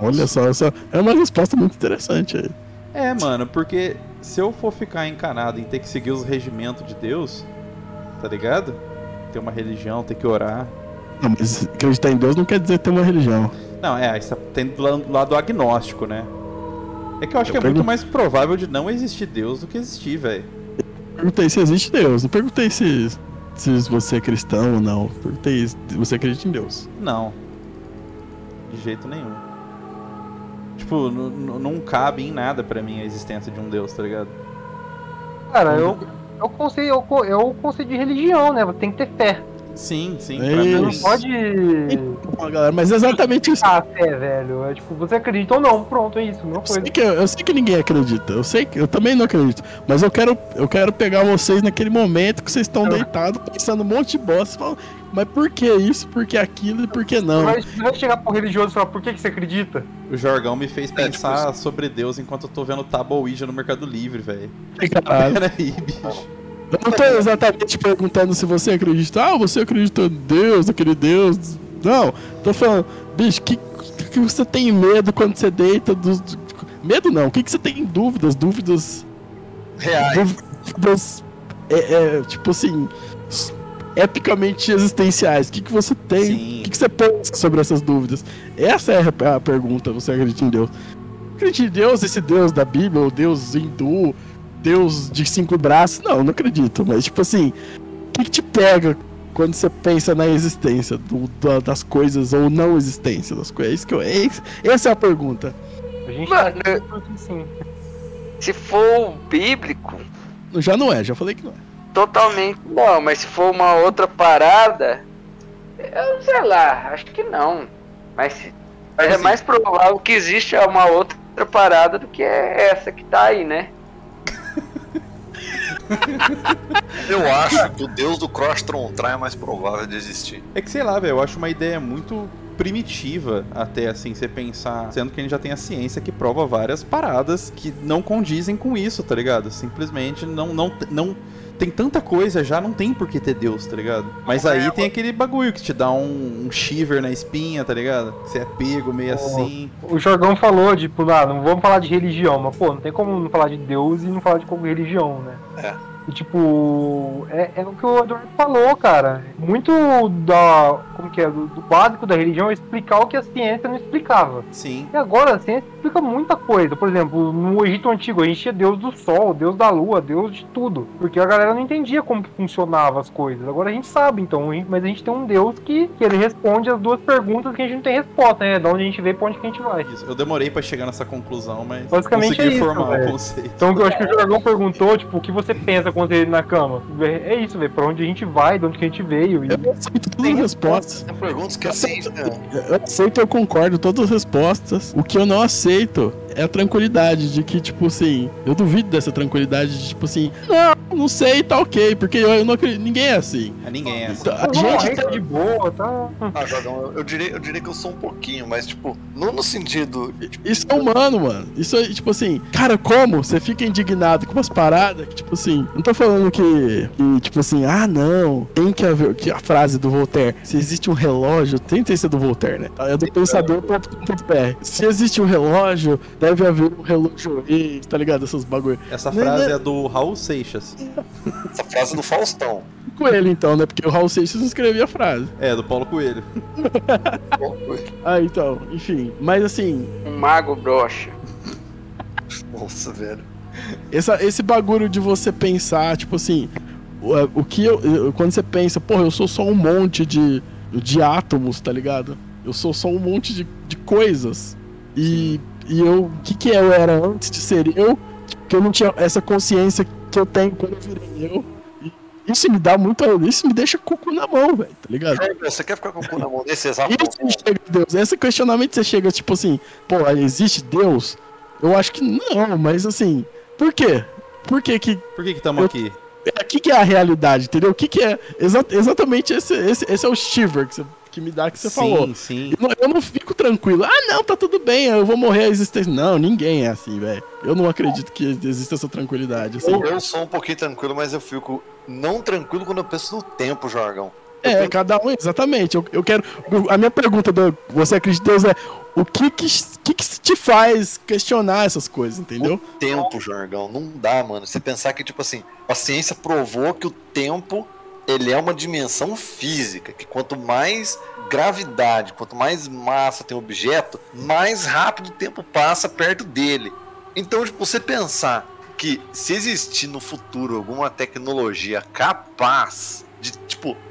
[SPEAKER 2] Olha só, só, é uma resposta muito interessante aí.
[SPEAKER 3] É, mano, porque se eu for ficar encanado em ter que seguir os regimentos de Deus, tá ligado? Ter uma religião, ter que orar.
[SPEAKER 2] Não, mas acreditar em Deus não quer dizer ter uma religião.
[SPEAKER 3] Não, é, aí você tem do lado, do lado agnóstico, né? É que eu acho
[SPEAKER 2] Eu
[SPEAKER 3] que é muito mais provável de não existir Deus do que existir, velho.
[SPEAKER 2] Perguntei se existe Deus, não perguntei se, se você é cristão ou não. Perguntei você acredita em Deus.
[SPEAKER 3] Não. De jeito nenhum. Tipo, não cabe em nada pra mim a existência de um Deus, tá ligado?
[SPEAKER 5] Cara, eu. O conceito, é o conceito de religião, né? Tem que ter fé.
[SPEAKER 3] Sim, sim.
[SPEAKER 2] É
[SPEAKER 3] pra mim-
[SPEAKER 5] não pode.
[SPEAKER 2] Galera, mas é exatamente isso.
[SPEAKER 5] Ah, fé, velho. É tipo, você acredita ou não, pronto, é isso, mesma
[SPEAKER 2] Eu sei,
[SPEAKER 5] coisa.
[SPEAKER 2] que, eu sei que ninguém acredita, eu sei que eu também não acredito, mas eu quero, eu quero pegar vocês naquele momento que vocês estão deitados pensando um monte de bosta, falando, mas por que isso, por que aquilo e por que não?
[SPEAKER 5] Mas você vai chegar pro religioso e falar, por que, que você acredita?
[SPEAKER 3] O Jorgão me fez
[SPEAKER 4] É,
[SPEAKER 3] pensar
[SPEAKER 4] tipo
[SPEAKER 3] sobre Deus enquanto eu tô vendo Tábua Ouija no Mercado Livre, velho. Peraí, bicho.
[SPEAKER 2] Eu não tô exatamente perguntando se você acredita, ah, você acredita em Deus, aquele Deus. Não, tô falando, bicho, que, que você tem medo quando você deita dos. Medo não, o que, que você tem dúvidas? Dúvidas.
[SPEAKER 4] Reais.
[SPEAKER 2] Dúvidas. É, é, tipo assim. Epicamente existenciais. O que, que você tem? O que, que você pensa sobre essas dúvidas? Essa é a, a pergunta. Você acredita em Deus? Acredita em Deus, esse Deus da Bíblia, o Deus hindu, Deus de cinco braços? Não, não acredito. Mas, tipo assim, o que, que te pega quando você pensa na existência do- da- das coisas ou não existência das coisas? É isso que eu, é essa é a pergunta.
[SPEAKER 5] A gente
[SPEAKER 6] Mano,
[SPEAKER 5] tá.
[SPEAKER 6] Se for bíblico,
[SPEAKER 2] Já não é, já falei que não é.
[SPEAKER 6] totalmente não. Mas se for uma outra parada, eu sei lá, acho que não. Mas, se- mas é
[SPEAKER 3] Assim.
[SPEAKER 6] mais provável que existe uma outra parada do que essa que tá aí, né?
[SPEAKER 4] Eu acho que o deus do Crosstron Try é mais provável de existir.
[SPEAKER 3] É que sei lá, velho, eu acho uma ideia muito primitiva até assim você pensar, sendo que a gente já tem a ciência que prova várias paradas que não condizem com isso, tá ligado? Simplesmente não não não tem tanta coisa já, não tem por que ter Deus, tá ligado? Mas aí tem aquele bagulho que te dá um, um shiver na espinha, tá ligado? Que Você é pego meio assim.
[SPEAKER 5] O Jorgão falou, tipo, ah, não vamos falar de religião, mas pô, não tem como não falar de Deus e não falar de como religião, né? E, tipo, é, é o que o Eduardo falou, cara. Muito da. Como que é? Do, do básico da religião é explicar o que a ciência não explicava.
[SPEAKER 3] Sim.
[SPEAKER 5] E agora a ciência explica muita coisa. Por exemplo, no Egito Antigo a gente tinha Deus do Sol, Deus da Lua, Deus de tudo. Porque a galera não entendia como que funcionava as coisas. Agora a gente sabe, então. Mas a gente tem um Deus que, que ele responde as duas perguntas que a gente não tem resposta, né? De onde a gente e pra onde que a gente vai.
[SPEAKER 3] Isso. Eu demorei pra chegar nessa conclusão, mas
[SPEAKER 5] Basicamente
[SPEAKER 3] consegui
[SPEAKER 5] é isso,
[SPEAKER 3] formar o conceito.
[SPEAKER 5] Então eu acho que o Jorgão perguntou, tipo, o que você pensa quando ele na cama? É isso, velho. Pra onde a gente vai, de onde que a gente veio. E
[SPEAKER 2] Eu aceito todas as respostas.
[SPEAKER 4] Tem perguntas que a ciência.
[SPEAKER 2] Eu aceito, eu concordo, todas as respostas. O que eu não aceito é a tranquilidade de que, tipo assim, eu duvido dessa tranquilidade de, tipo assim, não, não sei, tá ok, porque eu, eu não acredito, ninguém é assim.
[SPEAKER 3] É, Ninguém é assim.
[SPEAKER 2] A
[SPEAKER 5] a
[SPEAKER 2] gente
[SPEAKER 5] gente tá de boa, tá?
[SPEAKER 4] Ah, Jogão, eu, diria, eu diria que eu sou um pouquinho, mas, tipo, não no sentido. tipo,
[SPEAKER 2] Isso é humano, mano. Isso é, tipo assim, cara, como? Você fica indignado com umas paradas que, tipo assim, não tô falando que, que, tipo assim, ah, não, tem que haver, que a frase do Voltaire, se existe um relógio, tem que ser do Voltaire, né? É do pensador.com.br. Se existe um relógio, deve haver um relógio ex, tá ligado? Essas bagulho.
[SPEAKER 3] Essa frase
[SPEAKER 2] né?
[SPEAKER 3] é do Raul Seixas.
[SPEAKER 4] Essa frase do Faustão.
[SPEAKER 2] Com ele, então, né? Porque o Raul Seixas escrevia a frase.
[SPEAKER 3] É, do Paulo Coelho.
[SPEAKER 2] Ah, então, enfim. Mas assim,
[SPEAKER 6] Um mago brocha.
[SPEAKER 4] Nossa, velho.
[SPEAKER 2] Essa, esse bagulho de você pensar, tipo assim, o, é, o que eu, eu- Quando você pensa, porra, eu sou só um monte de, de átomos, tá ligado? Eu sou só um monte de, de coisas. E, e eu. O que, que eu era antes de ser eu? Que eu não tinha essa consciência que eu tenho quando eu virei eu. E isso me dá muito. Isso me deixa com o cu na mão, velho, tá ligado?
[SPEAKER 4] Jorge, Você quer ficar com o cu na mão nesse exato
[SPEAKER 2] Isso
[SPEAKER 4] momento?
[SPEAKER 2] chega a Deus. Esse questionamento você chega, tipo assim, pô, existe Deus? Eu acho que não, mas assim, por quê? Por que que.
[SPEAKER 3] Por que que estamos aqui?
[SPEAKER 2] O que, que é a realidade, entendeu? O que, que é. exa- exatamente esse, esse, esse é o shiver que, você- que me dá que você
[SPEAKER 3] sim,
[SPEAKER 2] falou.
[SPEAKER 3] sim.
[SPEAKER 2] Eu não, eu não fico tranquilo. Ah, não, tá tudo bem, eu vou morrer a existência. Não, ninguém é assim, velho. Eu não acredito que exista essa tranquilidade. Assim.
[SPEAKER 4] Eu, eu sou um pouquinho tranquilo, mas eu fico não tranquilo quando eu penso no tempo, Jorgão. Eu
[SPEAKER 2] É,
[SPEAKER 4] tenho-
[SPEAKER 2] cada um, exatamente. Eu, eu quero. A minha pergunta do você acredita em Deus é o que que, que que te faz questionar essas coisas, entendeu?
[SPEAKER 4] tempo, Jorgão. Não dá, mano. Você pensar que, tipo assim, a ciência provou que o tempo ele é uma dimensão física, que quanto mais gravidade, quanto mais massa tem o objeto, mais rápido o tempo passa perto dele. Então, tipo, você pensar que se existir no futuro alguma tecnologia capaz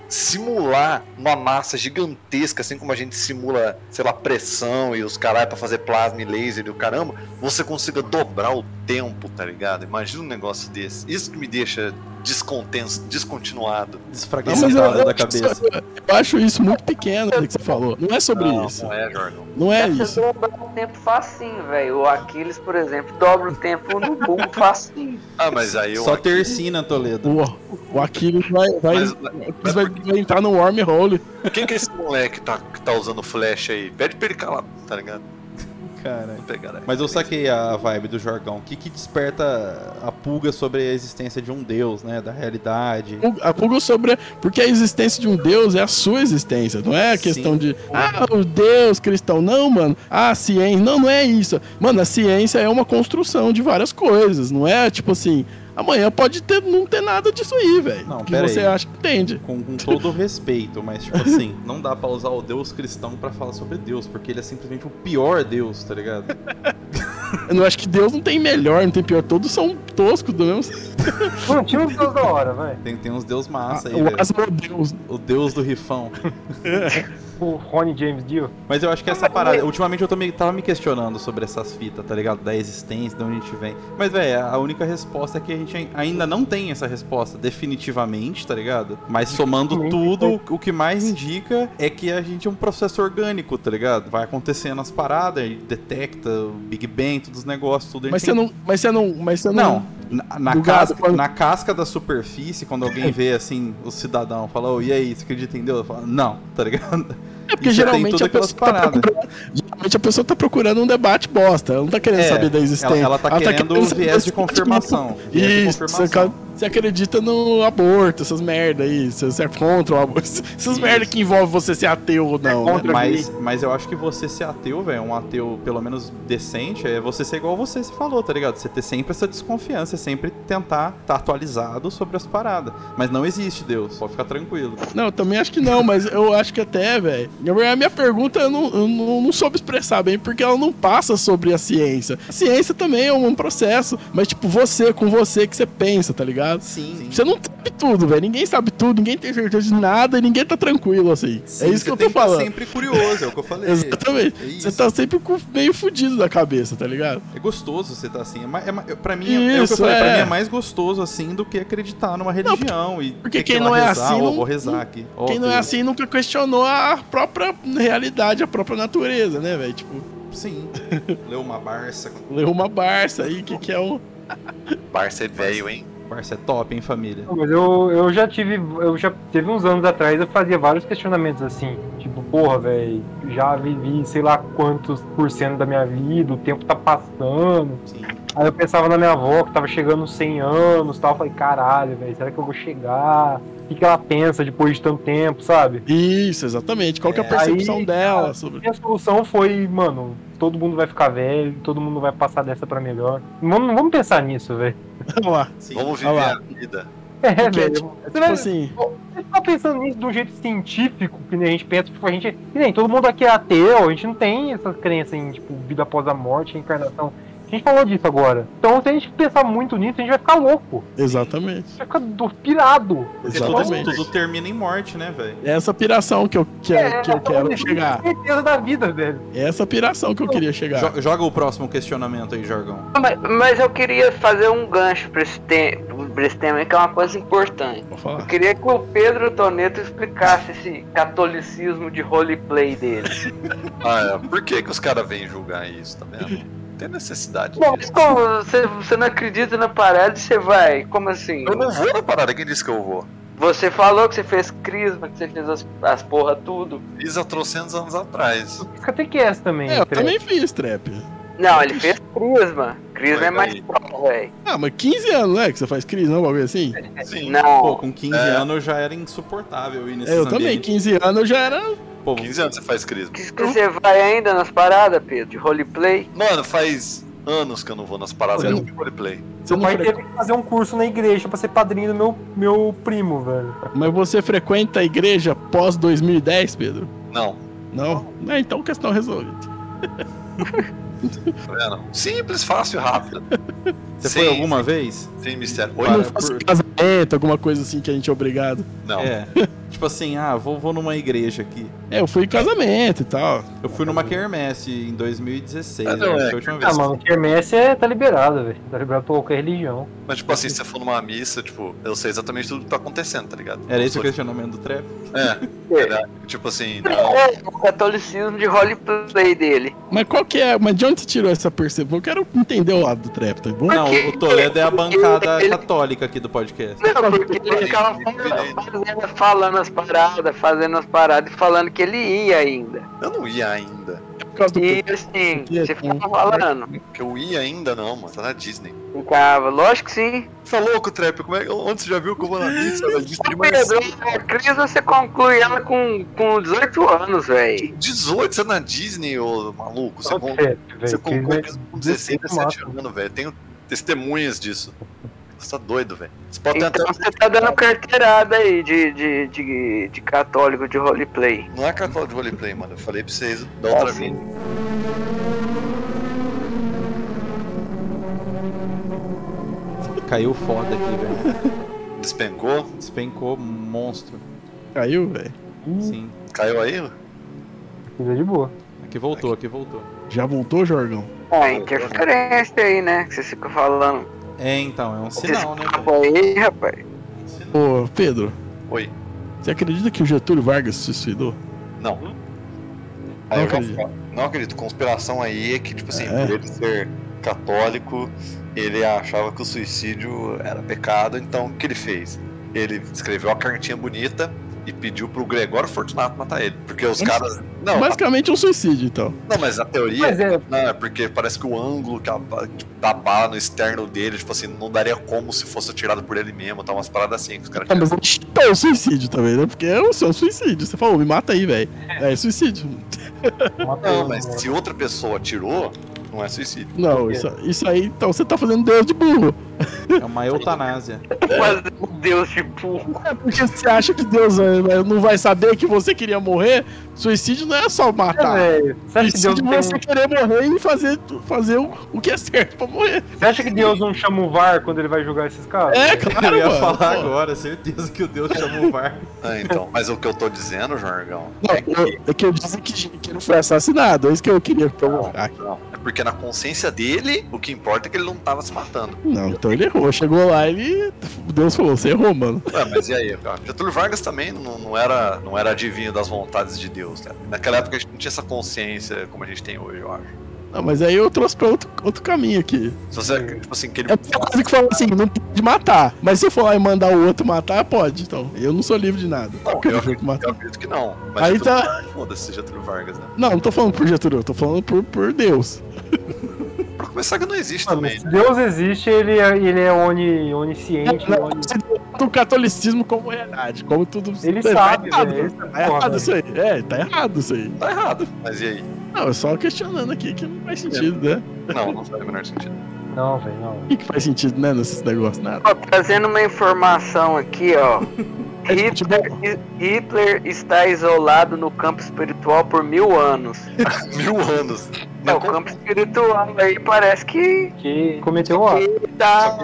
[SPEAKER 4] simular uma massa gigantesca, assim como a gente simula, sei lá, pressão e os caralho pra fazer plasma e laser e o caramba, você consiga dobrar o tempo, tá ligado? Imagina um negócio desse. Isso que me deixa descontento, descontinuado.
[SPEAKER 2] Eu,
[SPEAKER 3] Desfragmentado
[SPEAKER 2] eu
[SPEAKER 3] da cabeça.
[SPEAKER 2] isso- eu acho isso muito pequeno do que você falou. Não é sobre
[SPEAKER 4] não,
[SPEAKER 2] isso.
[SPEAKER 4] não é, Jorgão.
[SPEAKER 2] Não é
[SPEAKER 6] Deve
[SPEAKER 2] isso.
[SPEAKER 6] dobrar o tempo facinho, velho. O Aquiles, por exemplo, dobra o tempo no bumbo facinho.
[SPEAKER 4] Ah, mas aí eu
[SPEAKER 3] Só tercina, Toledo.
[SPEAKER 2] O, o Aquiles vai, vai,
[SPEAKER 4] Mas-
[SPEAKER 2] o Aquiles vai, vai entrar no wormhole.
[SPEAKER 4] Quem que é esse moleque que tá, que tá usando flash aí? Pede pra ele calar, tá ligado?
[SPEAKER 3] Cara. Mas eu saquei a vibe do Jorgão. O que, que desperta a pulga sobre a existência de um deus, né? Da realidade.
[SPEAKER 2] A pulga sobre. Porque a existência de um Deus é a sua existência. Não é a
[SPEAKER 3] Sim.
[SPEAKER 2] questão de. Ah, o Deus cristão. Não, mano. Ah, a ciência. Não, não é isso. Mano, a ciência é uma construção de várias coisas. Não é tipo assim. Amanhã pode ter, não ter nada disso aí, velho.
[SPEAKER 3] Não,
[SPEAKER 2] Que
[SPEAKER 3] pera
[SPEAKER 2] você
[SPEAKER 3] aí.
[SPEAKER 2] acha que entende.
[SPEAKER 3] Com, com todo o respeito, mas tipo assim, não dá pra usar o deus cristão pra falar sobre Deus, porque ele é simplesmente o pior deus, tá ligado?
[SPEAKER 2] Eu não acho que Deus não tem melhor, não tem pior. Todos são toscos do mesmo.
[SPEAKER 5] Mano, tinha uns deus da hora, vai.
[SPEAKER 3] Tem, tem uns deus massa aí,
[SPEAKER 2] o
[SPEAKER 3] velho.
[SPEAKER 2] Asmodeus.
[SPEAKER 3] O deus do rifão.
[SPEAKER 5] O Ronnie James Dio.
[SPEAKER 3] Mas eu acho que essa parada. Ultimamente eu tô me- tava me questionando sobre essas fitas, tá ligado? Da existência, de onde a gente vem. Mas, velho, a única resposta é que a gente ai- ainda não tem essa resposta definitivamente, tá ligado? Mas somando tudo, o que mais indica é que a gente é um processo orgânico, tá ligado? Vai acontecendo as paradas, a gente detecta o Big Bang, todos os negócios, tudo. a
[SPEAKER 2] Mas
[SPEAKER 3] gente
[SPEAKER 2] você não. Mas você não. Mas você
[SPEAKER 3] não,
[SPEAKER 2] não.
[SPEAKER 3] Na, na
[SPEAKER 2] gado,
[SPEAKER 3] casca,
[SPEAKER 2] quando-
[SPEAKER 3] na casca da superfície, quando alguém vê assim, o cidadão fala, ô, e aí, você acredita em Deus? Fala, não, tá ligado?
[SPEAKER 2] É porque geralmente a, pessoa tá geralmente a pessoa tá procurando um debate bosta. Ela não tá querendo
[SPEAKER 3] É,
[SPEAKER 2] saber da existência.
[SPEAKER 3] Ela, ela tá querendo
[SPEAKER 2] saber
[SPEAKER 3] viés de confirmação. Viés de
[SPEAKER 2] Isso,
[SPEAKER 3] confirmação.
[SPEAKER 2] Você acredita no aborto, essas merda aí, se você é contra o aborto, essas merda que envolvem você ser ateu ou não, né?
[SPEAKER 5] contra-
[SPEAKER 3] Mas, mas eu acho que você ser ateu, velho, um ateu pelo menos decente, é você ser igual você se falou, tá ligado? Você ter sempre essa desconfiança, sempre tentar estar atualizado sobre as paradas. Mas não existe Deus, pode ficar tranquilo.
[SPEAKER 2] Não, eu também acho que não, mas eu acho que até, velho. Na verdade, A minha pergunta eu, não, eu não, não soube expressar bem, porque ela não passa sobre a ciência. A ciência também é um processo, mas tipo, você, com você que você pensa, tá ligado?
[SPEAKER 3] Sim.
[SPEAKER 2] Você não sabe tudo, velho. Ninguém sabe tudo, ninguém tem certeza de nada e ninguém tá tranquilo, assim. é isso que eu tô falando.
[SPEAKER 3] sempre curioso, é o que eu falei.
[SPEAKER 2] Exatamente.
[SPEAKER 3] É
[SPEAKER 2] Você
[SPEAKER 3] isso.
[SPEAKER 2] tá sempre meio fudido da cabeça, tá ligado?
[SPEAKER 3] É gostoso você tá assim. É, é, pra mim, é, é o que eu
[SPEAKER 2] Isso,
[SPEAKER 3] falei, pra
[SPEAKER 2] é.
[SPEAKER 3] mim é mais gostoso assim do que acreditar numa religião e
[SPEAKER 2] porque quem não é
[SPEAKER 3] rezar,
[SPEAKER 2] assim, não-
[SPEAKER 3] vou rezar aqui.
[SPEAKER 2] Quem não é assim nunca questionou a própria realidade, a própria natureza, né, velho? Tipo,
[SPEAKER 3] Sim. Leu uma Barça.
[SPEAKER 2] leu uma Barça aí, que, que é um.
[SPEAKER 4] Barça é velho, hein?
[SPEAKER 3] Barça é top, hein, família?
[SPEAKER 5] Mas eu, eu já tive. Eu já teve uns anos atrás, eu fazia vários questionamentos assim. Tipo, porra, velho, já vivi sei lá quantos por cento da minha vida, o tempo tá passando.
[SPEAKER 3] Sim.
[SPEAKER 5] Aí eu pensava na minha avó que tava chegando nos 100 anos e tal. Eu falei, caralho, velho, será que eu vou chegar? O que, que ela pensa depois de tanto tempo, sabe?
[SPEAKER 2] Isso, exatamente. Qual que é a percepção
[SPEAKER 5] Aí,
[SPEAKER 2] dela
[SPEAKER 5] cara,
[SPEAKER 2] sobre.
[SPEAKER 5] E a solução foi, mano, todo mundo vai ficar velho, todo mundo vai passar dessa pra melhor. Não vamos, vamos pensar nisso, velho.
[SPEAKER 2] Vamos lá.
[SPEAKER 3] Sim.
[SPEAKER 4] Vamos viver
[SPEAKER 2] lá.
[SPEAKER 4] a vida.
[SPEAKER 5] É,
[SPEAKER 2] Porque,
[SPEAKER 5] velho.
[SPEAKER 2] tipo,
[SPEAKER 5] Você vai-
[SPEAKER 2] assim.
[SPEAKER 5] Você tá pensando nisso de um jeito científico, que nem a gente pensa, tipo, a gente. Que nem todo mundo aqui é ateu, a gente não tem essa crença em, tipo, vida após a morte, reencarnação. A gente falou disso agora. Então, se a gente pensar muito nisso, a gente vai ficar louco.
[SPEAKER 2] Exatamente.
[SPEAKER 5] Vai ficar do- pirado.
[SPEAKER 3] Tudo,
[SPEAKER 2] Exatamente.
[SPEAKER 3] tudo termina em morte, né, velho?
[SPEAKER 2] É essa piração que eu, que,
[SPEAKER 5] É,
[SPEAKER 2] que eu quero chegar.
[SPEAKER 5] certeza da vida, velho.
[SPEAKER 2] É essa piração que eu queria chegar.
[SPEAKER 3] Jo- Joga o próximo questionamento aí, Jorgão.
[SPEAKER 6] Mas, mas eu queria fazer um gancho pra esse, te pra esse tema, aí, que é uma coisa importante.
[SPEAKER 2] Vou
[SPEAKER 6] Eu queria que o Pedro Toneto explicasse esse catolicismo de roleplay dele.
[SPEAKER 4] Ah, é. Por que, que os caras vêm julgar isso, tá vendo? Não tem necessidade
[SPEAKER 6] Bom, mas
[SPEAKER 4] disso.
[SPEAKER 6] como você, você não acredita na parada e você vai? Como assim?
[SPEAKER 4] Eu não vou na parada, quem disse que eu vou?
[SPEAKER 6] Você falou que você fez crisma, que você fez as, as porra tudo.
[SPEAKER 4] Fiz há trocentos anos atrás.
[SPEAKER 5] Catequese também.
[SPEAKER 2] É, eu também fiz, trap.
[SPEAKER 6] Não, ele fez crisma. Crisma é mais
[SPEAKER 4] aí-
[SPEAKER 6] pro, velho.
[SPEAKER 2] Ah, mas 15 anos, né? Que você faz crise, não? Um bagulho assim?
[SPEAKER 4] Sim.
[SPEAKER 6] Não.
[SPEAKER 3] Pô, com 15
[SPEAKER 4] É.
[SPEAKER 3] anos eu já era insuportável ir nesses
[SPEAKER 2] É, eu também.
[SPEAKER 3] ambientes.
[SPEAKER 2] 15 anos eu já era.
[SPEAKER 3] Pô,
[SPEAKER 4] 15 anos você faz crisma.
[SPEAKER 6] Que, que você vai ainda nas paradas, Pedro, de roleplay?
[SPEAKER 4] Mano, faz anos que eu não vou nas paradas
[SPEAKER 2] Você
[SPEAKER 4] de
[SPEAKER 2] não-
[SPEAKER 4] roleplay.
[SPEAKER 2] Você
[SPEAKER 5] Meu
[SPEAKER 2] não
[SPEAKER 5] pai teve que fazer um curso na igreja pra ser padrinho do meu, meu primo, velho.
[SPEAKER 2] Mas você frequenta a igreja pós 2010, Pedro?
[SPEAKER 4] Não,
[SPEAKER 2] Não? É, então questão resolvida.
[SPEAKER 4] tá vendo? Simples, fácil e rápido.
[SPEAKER 3] você
[SPEAKER 4] Sim,
[SPEAKER 3] foi alguma vez?
[SPEAKER 4] Sem mistério. Oi?
[SPEAKER 2] não
[SPEAKER 3] por-
[SPEAKER 2] casamento, alguma coisa assim que a gente é obrigado.
[SPEAKER 4] Não.
[SPEAKER 3] É. tipo assim, ah, vou, vou numa igreja aqui.
[SPEAKER 2] É, eu fui em casamento e tal.
[SPEAKER 3] Eu fui numa quermesse em 2016,
[SPEAKER 4] Ah, não,
[SPEAKER 3] né?
[SPEAKER 4] é.
[SPEAKER 3] Foi a última
[SPEAKER 5] Ah,
[SPEAKER 3] vez.
[SPEAKER 5] mano, quermesse é, tá liberado, velho. Tá liberado pra qualquer religião.
[SPEAKER 4] Mas, tipo assim, se você for numa missa, tipo, eu sei exatamente tudo que tá acontecendo, tá ligado?
[SPEAKER 3] Era esse o questionamento do trap?
[SPEAKER 4] É, era, tipo assim, não.
[SPEAKER 6] É, o catolicismo de roleplay dele.
[SPEAKER 2] Mas qual que é. Mas de onde você tirou essa percepção? Eu quero entender o lado do trap, tá bom?
[SPEAKER 3] Não, o Toledo é a bancada
[SPEAKER 6] Ele-
[SPEAKER 3] católica aqui do podcast.
[SPEAKER 6] Não, porque ele ficava fazendo, falando as paradas, fazendo as paradas e falando que ele ia ainda.
[SPEAKER 4] Eu não ia ainda.
[SPEAKER 2] Por causa do
[SPEAKER 6] E assim,
[SPEAKER 2] Porque-
[SPEAKER 6] você ficava falando.
[SPEAKER 4] Que eu ia ainda não, mano. Tá na Disney.
[SPEAKER 6] Ficava, lógico que sim.
[SPEAKER 4] Você é louco, Trap? Como é, onde você já viu que eu vou na missa? Na Disney de
[SPEAKER 6] Pedro,
[SPEAKER 4] manhã?
[SPEAKER 6] a crise você conclui ela com, com 18 anos, velho.
[SPEAKER 4] 18, você é na Disney, ô maluco. Você, con-
[SPEAKER 5] Trap,
[SPEAKER 4] você conclui mesmo com 16, 17
[SPEAKER 5] massa.
[SPEAKER 4] anos, velho. Tenho testemunhas disso. Você tá doido, velho.
[SPEAKER 6] Então você tá dando carteirada aí de, de, de, de católico de roleplay.
[SPEAKER 4] Não é cartão de roleplay, mano. Eu falei pra vocês da outra vez.
[SPEAKER 3] Caiu foda aqui, velho.
[SPEAKER 4] Despencou?
[SPEAKER 3] Despencou monstro.
[SPEAKER 2] Caiu, velho.
[SPEAKER 3] Sim.
[SPEAKER 4] Caiu aí?
[SPEAKER 5] Coisa de boa.
[SPEAKER 3] Aqui voltou, aqui voltou.
[SPEAKER 2] Já voltou, Jorgão?
[SPEAKER 6] Ah, interferência aí, né? Que você fica falando.
[SPEAKER 3] É, então, é um sinal, né, velho?
[SPEAKER 6] aí, rapaz.
[SPEAKER 2] Ô, Pedro,
[SPEAKER 4] Oi.
[SPEAKER 2] você acredita que o Getúlio Vargas se suicidou?
[SPEAKER 4] Não. Aí
[SPEAKER 2] Não
[SPEAKER 4] eu já
[SPEAKER 2] acredito.
[SPEAKER 4] não acredito. Conspiração aí é que, tipo assim,
[SPEAKER 2] É.
[SPEAKER 4] por ele ser católico, ele achava que o suicídio era pecado, então o que ele fez? Ele escreveu uma cartinha bonita e pediu pro Gregório Fortunato matar ele. Porque os caras. Não,
[SPEAKER 2] Basicamente um suicídio, então.
[SPEAKER 4] não, mas a teoria.
[SPEAKER 5] Mas é,
[SPEAKER 4] Não, é porque parece que o ângulo que a, tipo, da bala no externo dele, tipo assim, não daria como se fosse atirado por ele mesmo, tá umas paradas assim que os caras
[SPEAKER 2] Ah, mas chutou o suicídio também, né? Porque é o seu suicídio. Você falou, me mata aí, velho. É suicídio.
[SPEAKER 4] Não, mas se outra pessoa atirou, não é suicídio.
[SPEAKER 2] Não, isso, isso aí, então você tá fazendo Deus de burro.
[SPEAKER 3] É uma eutanásia.
[SPEAKER 6] Mas o Deus de burro.
[SPEAKER 2] É porque você acha que Deus vai- vai- não vai saber que você queria morrer? Suicídio não é só
[SPEAKER 5] é,
[SPEAKER 2] matar.
[SPEAKER 5] velho. Você acha que Deus
[SPEAKER 2] Suicídio
[SPEAKER 5] não
[SPEAKER 2] é
[SPEAKER 5] tem
[SPEAKER 2] você
[SPEAKER 5] um-
[SPEAKER 2] querer morrer e fazer, fazer o, o que é certo pra morrer.
[SPEAKER 5] Você acha que Deus não chama o VAR quando ele vai julgar esses caras?
[SPEAKER 2] É, claro,
[SPEAKER 3] Eu ia
[SPEAKER 2] mano.
[SPEAKER 3] falar
[SPEAKER 2] Pô.
[SPEAKER 3] agora, certeza que o Deus chamou o VAR.
[SPEAKER 4] Ah, então. Mas o que eu tô dizendo, Jorgão,
[SPEAKER 2] Não,
[SPEAKER 4] é que.
[SPEAKER 2] eu, é que eu disse que, que ele foi assassinado. É isso que eu queria provocar. aqui.
[SPEAKER 4] Não, é porque na consciência dele, o que importa é que ele não tava se matando.
[SPEAKER 2] Não, então ele errou. Chegou lá e Deus falou: você errou, mano.
[SPEAKER 4] Ué, mas e aí, cara? Getúlio Vargas também não, não era, não era adivinho das vontades de Deus, né? Naquela época a gente não tinha essa consciência como a gente tem hoje, eu acho.
[SPEAKER 2] Não, mas aí eu trouxe pra outro, outro caminho aqui.
[SPEAKER 4] Se você, tipo assim, que ele.
[SPEAKER 2] É coisa que fala assim: não pode matar. Mas se eu for lá e mandar o outro matar, pode. Então, eu não sou livre de nada.
[SPEAKER 4] Não, eu
[SPEAKER 2] eu
[SPEAKER 4] acredito, eu acredito que não. Mas
[SPEAKER 2] Aí
[SPEAKER 4] Getúlio-
[SPEAKER 2] tá.
[SPEAKER 4] Foda-se, Getúlio Vargas, né?
[SPEAKER 2] Não, não tô falando por Getúlio, eu tô falando por, por Deus.
[SPEAKER 4] Pra começar que não existe
[SPEAKER 5] Mano,
[SPEAKER 4] também.
[SPEAKER 5] se Deus existe, ele é, ele é oni, onisciente. Oni-
[SPEAKER 2] do catolicismo como realidade, como tudo.
[SPEAKER 5] Ele
[SPEAKER 2] tá
[SPEAKER 5] sabe,
[SPEAKER 2] errado,
[SPEAKER 5] velho,
[SPEAKER 2] Tá
[SPEAKER 5] porra,
[SPEAKER 2] errado isso aí. É, tá errado isso aí.
[SPEAKER 4] Tá errado. Mas e aí?
[SPEAKER 2] Não, eu só questionando aqui que não faz sentido, né?
[SPEAKER 4] Não, não faz o menor sentido.
[SPEAKER 5] Não, velho, não.
[SPEAKER 2] O que, que faz sentido, né, nesses negócios? Nada.
[SPEAKER 6] Ó, trazendo uma informação aqui, ó.
[SPEAKER 2] É futebol.
[SPEAKER 6] Hitler, Hitler está isolado no campo espiritual por mil anos.
[SPEAKER 4] Mil anos.
[SPEAKER 6] É, o campo espiritual aí parece que,
[SPEAKER 5] Que cometeu o ato.
[SPEAKER 6] que tá,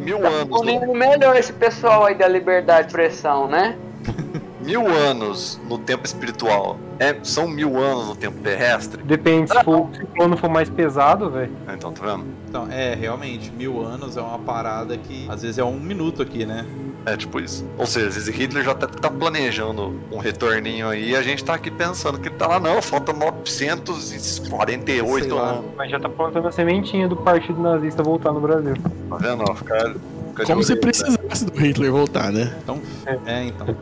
[SPEAKER 4] mil
[SPEAKER 6] tá
[SPEAKER 4] anos.
[SPEAKER 6] punindo melhor esse pessoal aí da liberdade de expressão, né?
[SPEAKER 4] Mil anos no tempo espiritual. É, são mil anos no tempo terrestre?
[SPEAKER 5] Depende, se, for, se o plano for mais pesado, velho.
[SPEAKER 4] Ah, Então, tá vendo?
[SPEAKER 3] Então, é, realmente, mil anos é uma parada que às vezes é um minuto aqui, né?
[SPEAKER 4] É tipo isso. Ou seja, às vezes Hitler já tá, tá planejando um retorninho aí e a gente tá aqui pensando que ele tá lá, não, falta 948
[SPEAKER 3] Sei lá.
[SPEAKER 4] anos.
[SPEAKER 5] Mas já tá plantando a sementinha do partido nazista voltar no Brasil.
[SPEAKER 4] Tá vendo? Ó, fica, fica de
[SPEAKER 2] Como se
[SPEAKER 4] aí,
[SPEAKER 2] precisasse do Hitler voltar, né?
[SPEAKER 3] Então, é, então.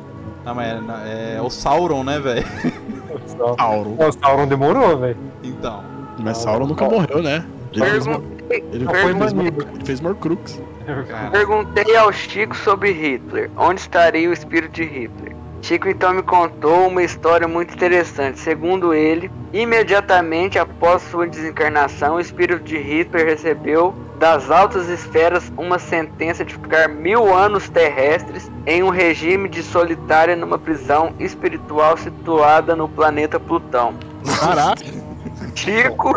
[SPEAKER 3] Não, mas é, é o Sauron, né, velho?
[SPEAKER 2] Sauron.
[SPEAKER 5] O Sauron demorou, velho.
[SPEAKER 3] Então.
[SPEAKER 2] Mas Sauron nunca morreu, né? Ele
[SPEAKER 6] Perguntei,
[SPEAKER 2] ele ele fez Morcrux.
[SPEAKER 3] Cara,
[SPEAKER 6] perguntei ao Chico sobre Hitler. Onde estaria o espírito de Hitler? Chico então me contou uma história muito interessante. Segundo ele, imediatamente após sua desencarnação, o espírito de Hitler recebeu das altas esferas uma sentença de ficar mil anos terrestres em um regime de solitária numa prisão espiritual situada no planeta Plutão.
[SPEAKER 2] Caralho,
[SPEAKER 6] Chico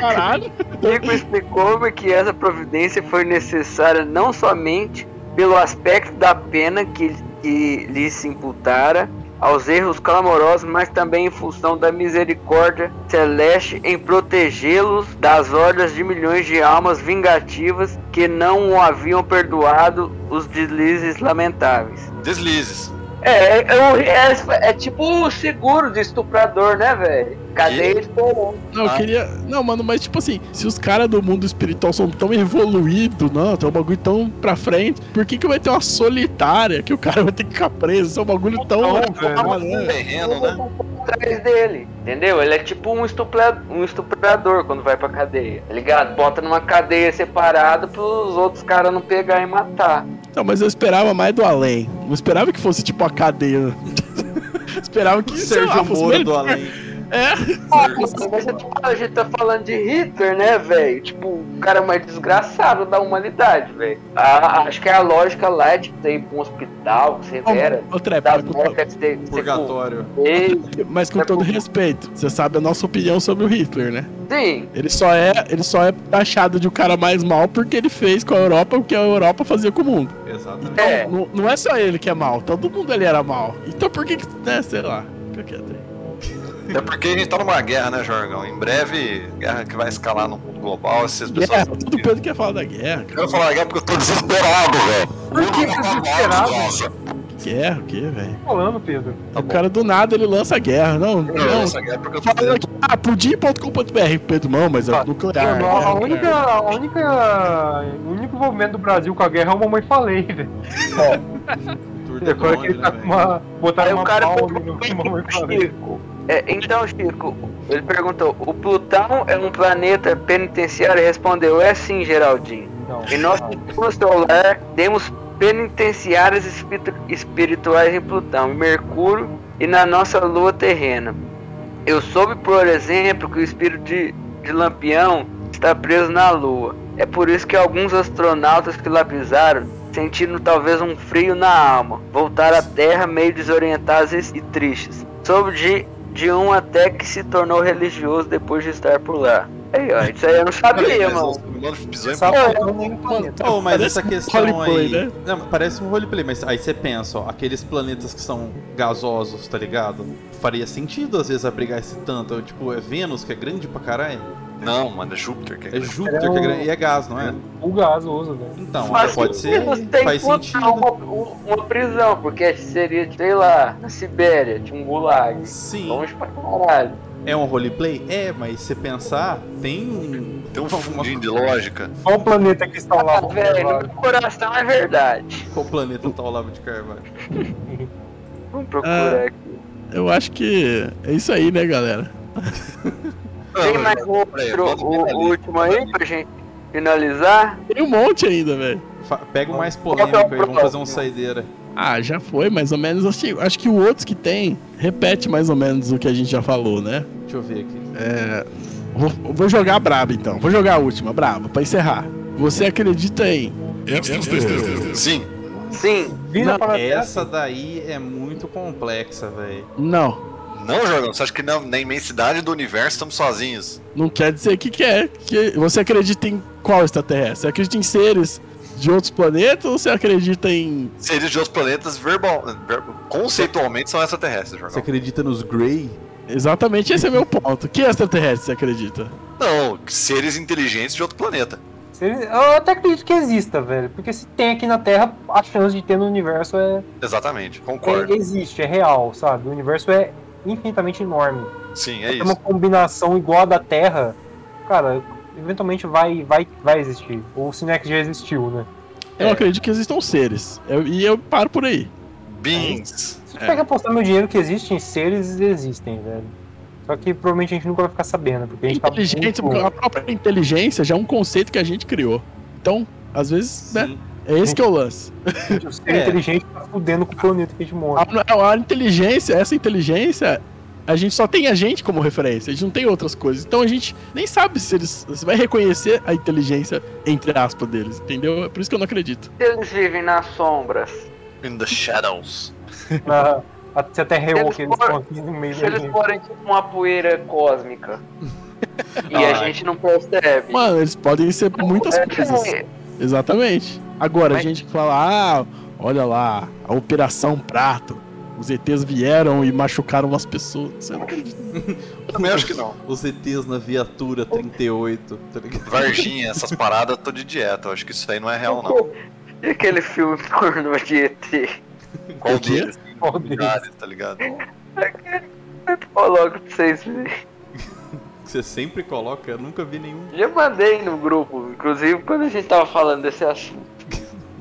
[SPEAKER 2] caralho.
[SPEAKER 6] Chico explicou-me que essa providência foi necessária não somente pelo aspecto da pena que, que lhe se imputara aos erros clamorosos, mas também em função da misericórdia celeste em protegê-los das hordas de milhões de almas vingativas que não o haviam perdoado os deslizes lamentáveis.
[SPEAKER 4] Deslizes.
[SPEAKER 6] É, é, é, é tipo o seguro de estuprador, né, velho? Cadeia esperando.
[SPEAKER 2] Não, eu
[SPEAKER 4] Ah.
[SPEAKER 2] queria. Não, mano, mas tipo assim, se os caras do mundo espiritual são tão evoluídos, não, tem um bagulho tão pra frente, por que que vai ter uma solitária que o cara vai ter que ficar preso? Isso é um bagulho tão.
[SPEAKER 5] Não,
[SPEAKER 2] Ah,
[SPEAKER 5] velho.
[SPEAKER 2] né?
[SPEAKER 4] Terreno, né?
[SPEAKER 6] Atrás dele, entendeu? Ele é tipo um, estupra- um estuprador quando vai pra cadeia, tá ligado? Bota numa cadeia separada pros outros caras não pegar e matar.
[SPEAKER 2] Não, mas eu esperava mais do além. Não esperava que fosse tipo a cadeia. esperava que lá,
[SPEAKER 3] Sérgio Moro do além.
[SPEAKER 2] É,
[SPEAKER 6] Nossa, mas a gente- a gente tá falando de Hitler, né, velho? Tipo, o cara mais desgraçado da humanidade, velho. Ah, Acho que a lógica lá é de ter ir pra um hospital severa.
[SPEAKER 2] outra
[SPEAKER 6] Da
[SPEAKER 2] época. com to-
[SPEAKER 6] América, de ter que ser
[SPEAKER 3] Purgatório.
[SPEAKER 2] Mas com todo respeito, você sabe a nossa opinião sobre o Hitler, né?
[SPEAKER 6] Sim,
[SPEAKER 2] Ele só é, ele só é taxado de um cara mais mal porque ele fez com a Europa o que a Europa fazia com o mundo.
[SPEAKER 3] Exatamente.
[SPEAKER 6] é.
[SPEAKER 2] Não, não é só ele que é mal, todo mundo ali era mal. Então por que que, né, sei lá, fica quieto aí.
[SPEAKER 4] Até porque a gente tá numa guerra, né, Jorgão? Em breve, guerra que vai escalar no mundo global, essas pessoas.
[SPEAKER 2] Guerra, todo Pedro quer falar da guerra.
[SPEAKER 4] Eu vou falar da guerra porque eu tô desesperado, velho.
[SPEAKER 5] Por que você tá desesperado?
[SPEAKER 2] Guerra, o quê, velho?
[SPEAKER 5] falando, Pedro?
[SPEAKER 4] Tá
[SPEAKER 2] O
[SPEAKER 4] bom.
[SPEAKER 2] cara do nada ele lança a guerra. Não,
[SPEAKER 4] Não,
[SPEAKER 2] não.
[SPEAKER 4] essa guerra é porque eu tô
[SPEAKER 2] Falando aqui, ah, pudim.com.br, Pedro, não, mas é
[SPEAKER 5] Tá.
[SPEAKER 2] nuclear.
[SPEAKER 5] Mano,
[SPEAKER 2] né,
[SPEAKER 5] a,
[SPEAKER 2] nuclear.
[SPEAKER 5] única, a única. O único envolvimento do Brasil com a guerra é o Mamãe Falei, velho.
[SPEAKER 3] Tour de
[SPEAKER 5] Agora que ele tá
[SPEAKER 3] né,
[SPEAKER 5] com uma.
[SPEAKER 6] Aí
[SPEAKER 5] Botaram
[SPEAKER 6] o
[SPEAKER 5] uma
[SPEAKER 6] cara perguntou
[SPEAKER 5] no
[SPEAKER 6] pro
[SPEAKER 5] Mercúrio.
[SPEAKER 6] É, então, Chico, ele perguntou: o Plutão é um planeta penitenciário? Respondeu: é sim, Geraldinho.
[SPEAKER 5] Não.
[SPEAKER 6] Em nosso sistema solar, temos penitenciárias espiritu- espirituais em Plutão, em Mercúrio e na nossa lua terrena. Eu soube, por exemplo, que o espírito de, de Lampião está preso na lua. É por isso que alguns astronautas que lá pisaram sentiram talvez um frio na alma, voltaram à Terra meio desorientados e tristes. Soube de, de um até que se tornou religioso depois de estar por lá. Aí, ó, isso aí eu não sabia, mano. É.
[SPEAKER 3] Oh, mas
[SPEAKER 2] Parece
[SPEAKER 3] essa
[SPEAKER 2] um
[SPEAKER 3] questão
[SPEAKER 2] roleplay,
[SPEAKER 3] aí.
[SPEAKER 2] né?
[SPEAKER 3] Não, parece um roleplay, mas aí você pensa, ó, aqueles planetas que são gasosos, tá ligado? Faria sentido às vezes abrigar esse tanto. Tipo, é Vênus que é grande pra caralho?
[SPEAKER 4] Não, mano, é Júpiter. Que
[SPEAKER 3] É Júpiter que é grande. E é gás, não é?
[SPEAKER 5] O gasoso, velho.
[SPEAKER 3] Então,
[SPEAKER 6] Faz
[SPEAKER 3] pode ser. Faz sentido.
[SPEAKER 6] Uma, uma prisão, porque seria, sei lá, na Sibéria, tinha um gulag.
[SPEAKER 3] Sim.
[SPEAKER 6] Longe pra caralho.
[SPEAKER 3] É um roleplay? É, mas se pensar, tem um.
[SPEAKER 4] Tem um
[SPEAKER 3] uma-
[SPEAKER 4] fundinho de lógica.
[SPEAKER 5] Qual o planeta que está lá?
[SPEAKER 6] Ah, velho, meu coração é verdade.
[SPEAKER 3] Qual planeta tá o Lavo de Carvalho?
[SPEAKER 6] Vamos procurar
[SPEAKER 2] Ah.
[SPEAKER 6] aqui.
[SPEAKER 2] Eu acho que é isso aí, né, galera?
[SPEAKER 6] Tem mais um outro, o, último aí pra gente finalizar?
[SPEAKER 2] Tem um monte ainda, velho.
[SPEAKER 3] Pega o mais
[SPEAKER 6] é
[SPEAKER 3] polêmico aí, vamos fazer um saideira.
[SPEAKER 2] Ah, já foi, mais ou menos. Acho, acho que o outros que tem repete mais ou menos o que a gente já falou, né?
[SPEAKER 3] Deixa eu ver aqui.
[SPEAKER 2] Vou, vou jogar a braba então. Vou jogar a última, braba, pra encerrar. Você acredita em.
[SPEAKER 4] Sim.
[SPEAKER 6] Sim,
[SPEAKER 5] Vida
[SPEAKER 2] Não.
[SPEAKER 3] Essa daí é muito complexa, velho.
[SPEAKER 2] Não.
[SPEAKER 4] Não, Jorgão, você acha que na, na imensidade do universo estamos sozinhos?
[SPEAKER 2] Não quer dizer que quer. Que você acredita em qual extraterrestre? Você acredita em seres de outros planetas ou você acredita em.
[SPEAKER 4] Seres de outros planetas, verbal, ver- conceitualmente, são extraterrestres,
[SPEAKER 3] Você
[SPEAKER 4] Jorgão.
[SPEAKER 3] acredita nos Grey?
[SPEAKER 2] Exatamente esse é meu ponto. Que extraterrestre você acredita?
[SPEAKER 4] Não, seres inteligentes de outro planeta.
[SPEAKER 5] Eu até acredito que exista, velho. Porque se tem aqui na Terra, a chance de ter no universo é,
[SPEAKER 4] Exatamente,
[SPEAKER 5] é-
[SPEAKER 4] concordo.
[SPEAKER 5] existe, é real, sabe? O universo é infinitamente enorme.
[SPEAKER 4] Sim, é
[SPEAKER 5] É uma
[SPEAKER 4] isso.
[SPEAKER 5] combinação igual a da Terra, cara, eventualmente vai, vai, vai existir. Ou se não é que já existiu, né?
[SPEAKER 2] Eu
[SPEAKER 3] É.
[SPEAKER 2] acredito que existam seres. Eu- e eu paro por aí.
[SPEAKER 4] Beans.
[SPEAKER 5] Se eu tiver que apostar meu dinheiro que existem seres, existem, velho. Só que provavelmente a gente nunca vai ficar sabendo, porque a gente
[SPEAKER 2] Inteligência,
[SPEAKER 5] tá muito...
[SPEAKER 2] a própria inteligência já é um conceito que a gente criou. Então, às vezes, né? É esse que é o lance.
[SPEAKER 5] O ser
[SPEAKER 3] É.
[SPEAKER 5] inteligente tá fudendo com o planeta que a gente mora.
[SPEAKER 2] A, a inteligência, essa inteligência, a gente só tem a gente como referência, a gente não tem outras coisas. Então a gente nem sabe se eles. Você vai reconhecer a inteligência, entre aspas, deles, entendeu? É por isso que eu não acredito.
[SPEAKER 6] se eles vivem nas sombras,
[SPEAKER 4] In the shadows.
[SPEAKER 5] Na, a, se a Terra é
[SPEAKER 6] Eles
[SPEAKER 5] estão aqui no meio
[SPEAKER 6] se eles forem tipo uma poeira cósmica. e
[SPEAKER 3] Ah,
[SPEAKER 6] a gente não percebe.
[SPEAKER 2] Mano, eles podem ser muitas
[SPEAKER 6] É,
[SPEAKER 2] coisas.
[SPEAKER 6] é,
[SPEAKER 2] Exatamente. Agora, a
[SPEAKER 6] Mas-
[SPEAKER 2] gente fala, ah, olha lá, a Operação Prato. Os ETs vieram e machucaram umas pessoas. Você não acredita?
[SPEAKER 4] Também acho que não.
[SPEAKER 3] Os ETs na viatura 38, tá ligado?
[SPEAKER 4] Varginha, essas paradas, eu tô de dieta. Eu acho que isso aí não é real, não.
[SPEAKER 6] E aquele filme pornô de ET?
[SPEAKER 4] Qual
[SPEAKER 2] O quê?
[SPEAKER 4] deles?
[SPEAKER 5] Qual deles?
[SPEAKER 4] Lugares, tá ligado?
[SPEAKER 6] Eu coloco pra vocês verem.
[SPEAKER 3] Você sempre coloca, eu nunca vi nenhum.
[SPEAKER 6] Já mandei no grupo, inclusive quando a gente tava falando desse assunto.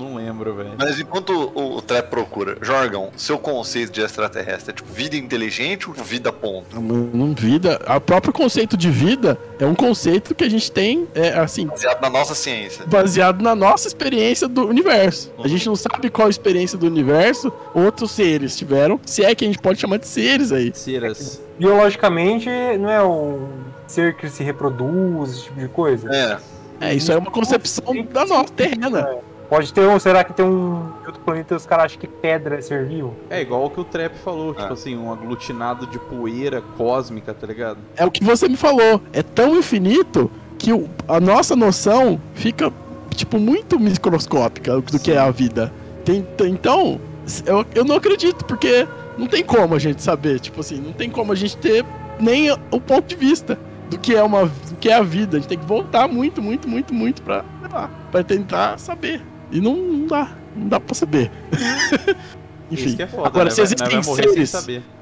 [SPEAKER 3] Não lembro, velho.
[SPEAKER 4] Mas enquanto o, o Trap procura, Jorgão, seu conceito de extraterrestre é tipo vida inteligente ou vida ponto?
[SPEAKER 2] Não, vida. O próprio conceito de vida é um conceito que a gente tem, é, assim,
[SPEAKER 4] Baseado na nossa ciência.
[SPEAKER 2] baseado na nossa experiência do universo. A gente não sabe qual experiência do universo outros seres tiveram, se é que a gente pode chamar de seres aí.
[SPEAKER 3] Ceras.
[SPEAKER 5] Biologicamente, não é um ser que se reproduz, esse tipo de coisa?
[SPEAKER 4] É,
[SPEAKER 2] É, isso é uma concepção da nossa terrena.
[SPEAKER 5] Pode ter um. Será que tem um. Outro planeta os caras acham que pedra é ser vivo?
[SPEAKER 3] É igual o que o Trap falou, tipo
[SPEAKER 4] Ah.
[SPEAKER 3] assim, um aglutinado de poeira cósmica, tá ligado?
[SPEAKER 2] É o que você me falou. É tão infinito que a nossa noção fica, tipo, muito microscópica do que é a vida. Tem- tem- então, eu, eu não acredito, porque não tem como a gente saber. Tipo assim, não tem como a gente ter nem o ponto de vista do que é, uma, do que é a vida. A gente tem que voltar muito, muito, muito, muito pra, sei lá, pra tentar saber. E não, não dá. Não dá pra saber.
[SPEAKER 3] Isso
[SPEAKER 2] Enfim.
[SPEAKER 3] que é foda,
[SPEAKER 2] Agora,
[SPEAKER 3] né?
[SPEAKER 2] se
[SPEAKER 3] Vai-
[SPEAKER 2] existem seres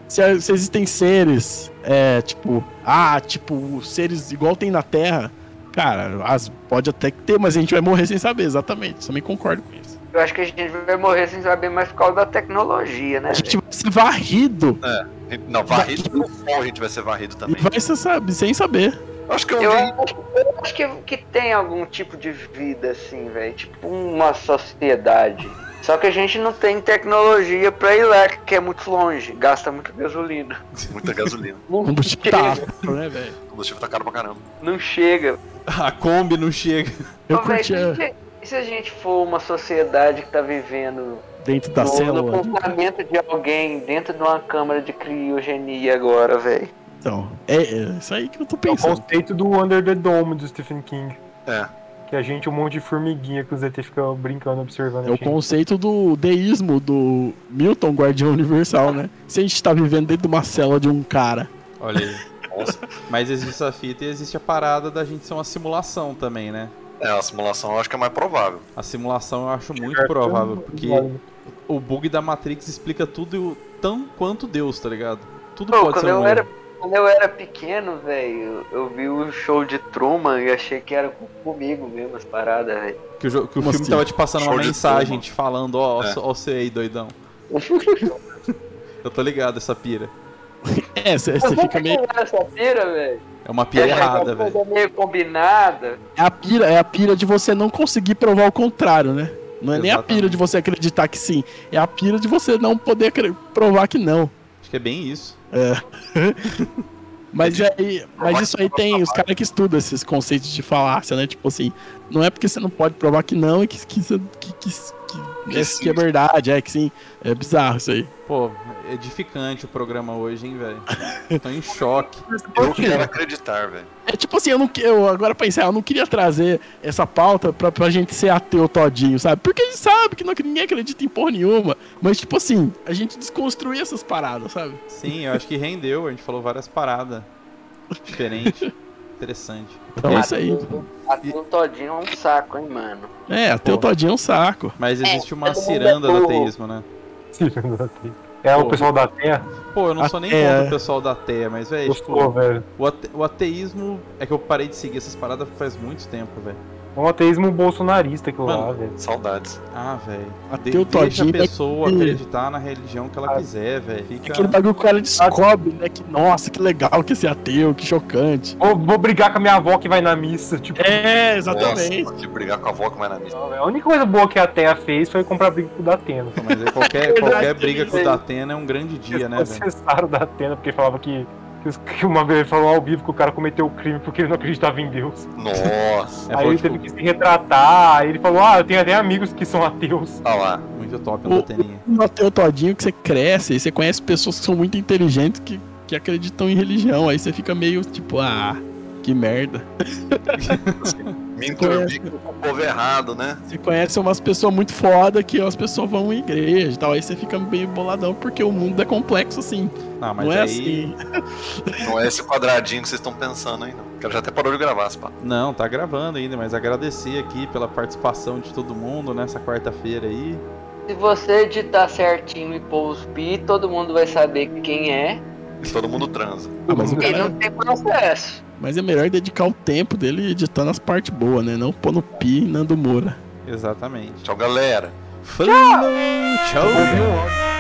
[SPEAKER 2] se, se existem seres, é, tipo, ah, tipo, seres igual tem na Terra, cara, as, pode até que ter, mas a gente vai morrer sem saber, exatamente. Também concordo com isso.
[SPEAKER 6] Eu acho que a gente vai morrer sem saber mais por causa da tecnologia, né?
[SPEAKER 2] A gente vai ser varrido.
[SPEAKER 4] Não, varrido pelo sol a gente vai ser varrido
[SPEAKER 2] E
[SPEAKER 4] também.
[SPEAKER 2] vai ser, sabe, sem saber.
[SPEAKER 4] Eu acho que eu,
[SPEAKER 6] Eu
[SPEAKER 4] vi.
[SPEAKER 6] acho, eu acho que, que tem algum tipo de vida assim, velho. Tipo uma sociedade. Só que a gente não tem tecnologia pra ir lá, que é muito longe. Gasta muita gasolina.
[SPEAKER 4] Muita gasolina.
[SPEAKER 2] Combustível tá afro, né, velho?
[SPEAKER 4] O combustível tá caro pra caramba.
[SPEAKER 6] Não chega.
[SPEAKER 3] A Kombi não chega.
[SPEAKER 2] Eu
[SPEAKER 6] Ô, véi,
[SPEAKER 2] curti a-
[SPEAKER 6] e se- se a gente for uma sociedade que tá vivendo
[SPEAKER 2] dentro da
[SPEAKER 6] no, no
[SPEAKER 2] célula.
[SPEAKER 6] confinamento de alguém dentro de uma câmara de criogenia agora, velho?
[SPEAKER 2] Então, é, é isso aí que eu tô
[SPEAKER 5] É o
[SPEAKER 2] pensando.
[SPEAKER 5] conceito do Under the Dome do Stephen King.
[SPEAKER 4] É.
[SPEAKER 5] Que a gente, um monte de formiguinha que os ET ficam brincando, observando.
[SPEAKER 2] É o conceito do deísmo do Milton, Guardião Universal, né? Se a gente tá vivendo dentro de uma célula de um cara.
[SPEAKER 3] Olha aí.
[SPEAKER 4] Nossa.
[SPEAKER 3] Mas existe a fita e existe a parada da gente ser uma simulação também, né?
[SPEAKER 4] É, a simulação eu acho que é mais provável.
[SPEAKER 3] A simulação eu acho muito provável, porque o bug da Matrix explica tudo tão quanto Deus, tá ligado? Tudo
[SPEAKER 6] Pô,
[SPEAKER 3] pode
[SPEAKER 6] quando
[SPEAKER 3] ser um
[SPEAKER 6] eu
[SPEAKER 3] erro.
[SPEAKER 6] era, quando eu era pequeno, velho, eu, vi o show de Truman e achei que era com- comigo mesmo as paradas, velho.
[SPEAKER 3] Que o, que o filme
[SPEAKER 2] assim?
[SPEAKER 3] tava te passando uma
[SPEAKER 4] Show de
[SPEAKER 3] mensagem,
[SPEAKER 4] Truman.
[SPEAKER 3] te falando, ó, ó,
[SPEAKER 4] É.
[SPEAKER 3] ó você aí, doidão. Eu tô ligado essa pira.
[SPEAKER 2] É, você fica meio.
[SPEAKER 6] Essa pira, velho.
[SPEAKER 3] É uma pira
[SPEAKER 6] É
[SPEAKER 3] errada,
[SPEAKER 6] uma
[SPEAKER 3] velho.
[SPEAKER 6] coisa meio combinada.
[SPEAKER 2] É a pira, é a pira de você não conseguir provar o contrário, né? Não é nem a
[SPEAKER 3] Exatamente.
[SPEAKER 2] pira de você acreditar que sim, é a pira de você não poder provar que não.
[SPEAKER 3] Acho que é bem isso.
[SPEAKER 2] Mas, aí, mas isso aí tem os caras que estudam esses conceitos de falácia, né? Tipo assim, não é porque você não pode provar que não e que, que, que, que, que,
[SPEAKER 4] Que
[SPEAKER 2] é, é verdade, é que sim. É bizarro isso aí.
[SPEAKER 3] Pô, é edificante o programa hoje, hein, velho. Tô em choque.
[SPEAKER 4] Eu quero acreditar, velho.
[SPEAKER 2] É tipo assim, eu não eu agora pensei, eu não queria trazer essa pauta pra, pra gente ser ateu todinho, sabe? Porque a gente sabe que não, que ninguém acredita em porra nenhuma. Mas, tipo assim, a gente desconstruir essas paradas, sabe?
[SPEAKER 3] Sim, eu acho que rendeu. A gente falou várias paradas diferentes. Interessante.
[SPEAKER 2] Então é isso aí.
[SPEAKER 6] Ateu todinho é um saco, hein, mano.
[SPEAKER 2] É, ateu
[SPEAKER 3] Pô.
[SPEAKER 2] todinho é um saco.
[SPEAKER 3] Mas existe uma
[SPEAKER 6] todo mundo
[SPEAKER 3] ciranda
[SPEAKER 6] é
[SPEAKER 3] do ateísmo, né?
[SPEAKER 5] É o pessoal da Terra.
[SPEAKER 3] Pô, eu não sou nem
[SPEAKER 2] Até-
[SPEAKER 3] contra o pessoal da TEA, mas, velho,
[SPEAKER 5] Gostou,
[SPEAKER 3] tipo,
[SPEAKER 5] velho.
[SPEAKER 3] o, ate- o ateísmo é que eu parei de seguir essas paradas faz muito tempo, velho.
[SPEAKER 5] É um ateísmo bolsonarista aquilo lá,
[SPEAKER 3] Mano,
[SPEAKER 5] velho.
[SPEAKER 4] Saudades.
[SPEAKER 3] Ah, velho.
[SPEAKER 2] Ateu
[SPEAKER 3] De, deixa a
[SPEAKER 2] todinho é
[SPEAKER 3] pessoa
[SPEAKER 2] que-
[SPEAKER 3] acreditar na religião que ela quiser, velho. Fica...
[SPEAKER 2] Aquele bagulho que o cara descobre, né? Que, nossa, que legal que esse ateu, que chocante.
[SPEAKER 5] Vou, vou brigar com a minha avó que vai na missa. Tipo,
[SPEAKER 2] É, exatamente.
[SPEAKER 4] Nossa, de brigar com a avó que vai na missa.
[SPEAKER 5] não, velho. a única coisa boa que a Terra fez foi comprar briga com o Datena.
[SPEAKER 3] Mas aí qualquer, qualquer briga com o Datena é um grande dia, né, velho?
[SPEAKER 5] processaram o Datena porque falava que, que, uma vez ele falou ao vivo que o cara cometeu o crime porque ele não acreditava em Deus.
[SPEAKER 4] Nossa.
[SPEAKER 3] É,
[SPEAKER 5] aí
[SPEAKER 3] foi,
[SPEAKER 5] ele
[SPEAKER 3] tipo,
[SPEAKER 5] teve que se retratar, aí ele falou, ah, eu tenho até amigos que são ateus.
[SPEAKER 4] Olha lá.
[SPEAKER 3] muito top o
[SPEAKER 2] O-
[SPEAKER 3] Dateninha.
[SPEAKER 2] No ateu todinho que você cresce, aí você conhece pessoas que são muito inteligentes que, que acreditam em religião. Aí você fica meio tipo, ah, que merda.
[SPEAKER 4] Me intervi com o povo errado, né?
[SPEAKER 2] Você conhece umas pessoas muito foda que as pessoas vão em igreja e tal. Aí você fica meio boladão porque o mundo é complexo assim.
[SPEAKER 3] Não, mas
[SPEAKER 2] não é
[SPEAKER 3] aí...
[SPEAKER 2] assim.
[SPEAKER 4] Não é esse quadradinho que vocês estão pensando aí, não. O cara já até parou de gravar, papo.
[SPEAKER 3] Não, tá gravando ainda, mas agradecer aqui pela participação de todo mundo nessa quarta-feira aí.
[SPEAKER 6] Se você editar certinho e pôr os pi, todo mundo vai saber quem é.
[SPEAKER 4] E todo mundo transa.
[SPEAKER 2] Ah, mas, o
[SPEAKER 6] E
[SPEAKER 2] cara,
[SPEAKER 6] não tem processo.
[SPEAKER 2] Mas é melhor dedicar o tempo dele editando as partes boas, né? Não pôr no pi Nando Moura.
[SPEAKER 3] Exatamente.
[SPEAKER 4] Tchau, galera.
[SPEAKER 3] Falou! Tchau!
[SPEAKER 5] Ouviu?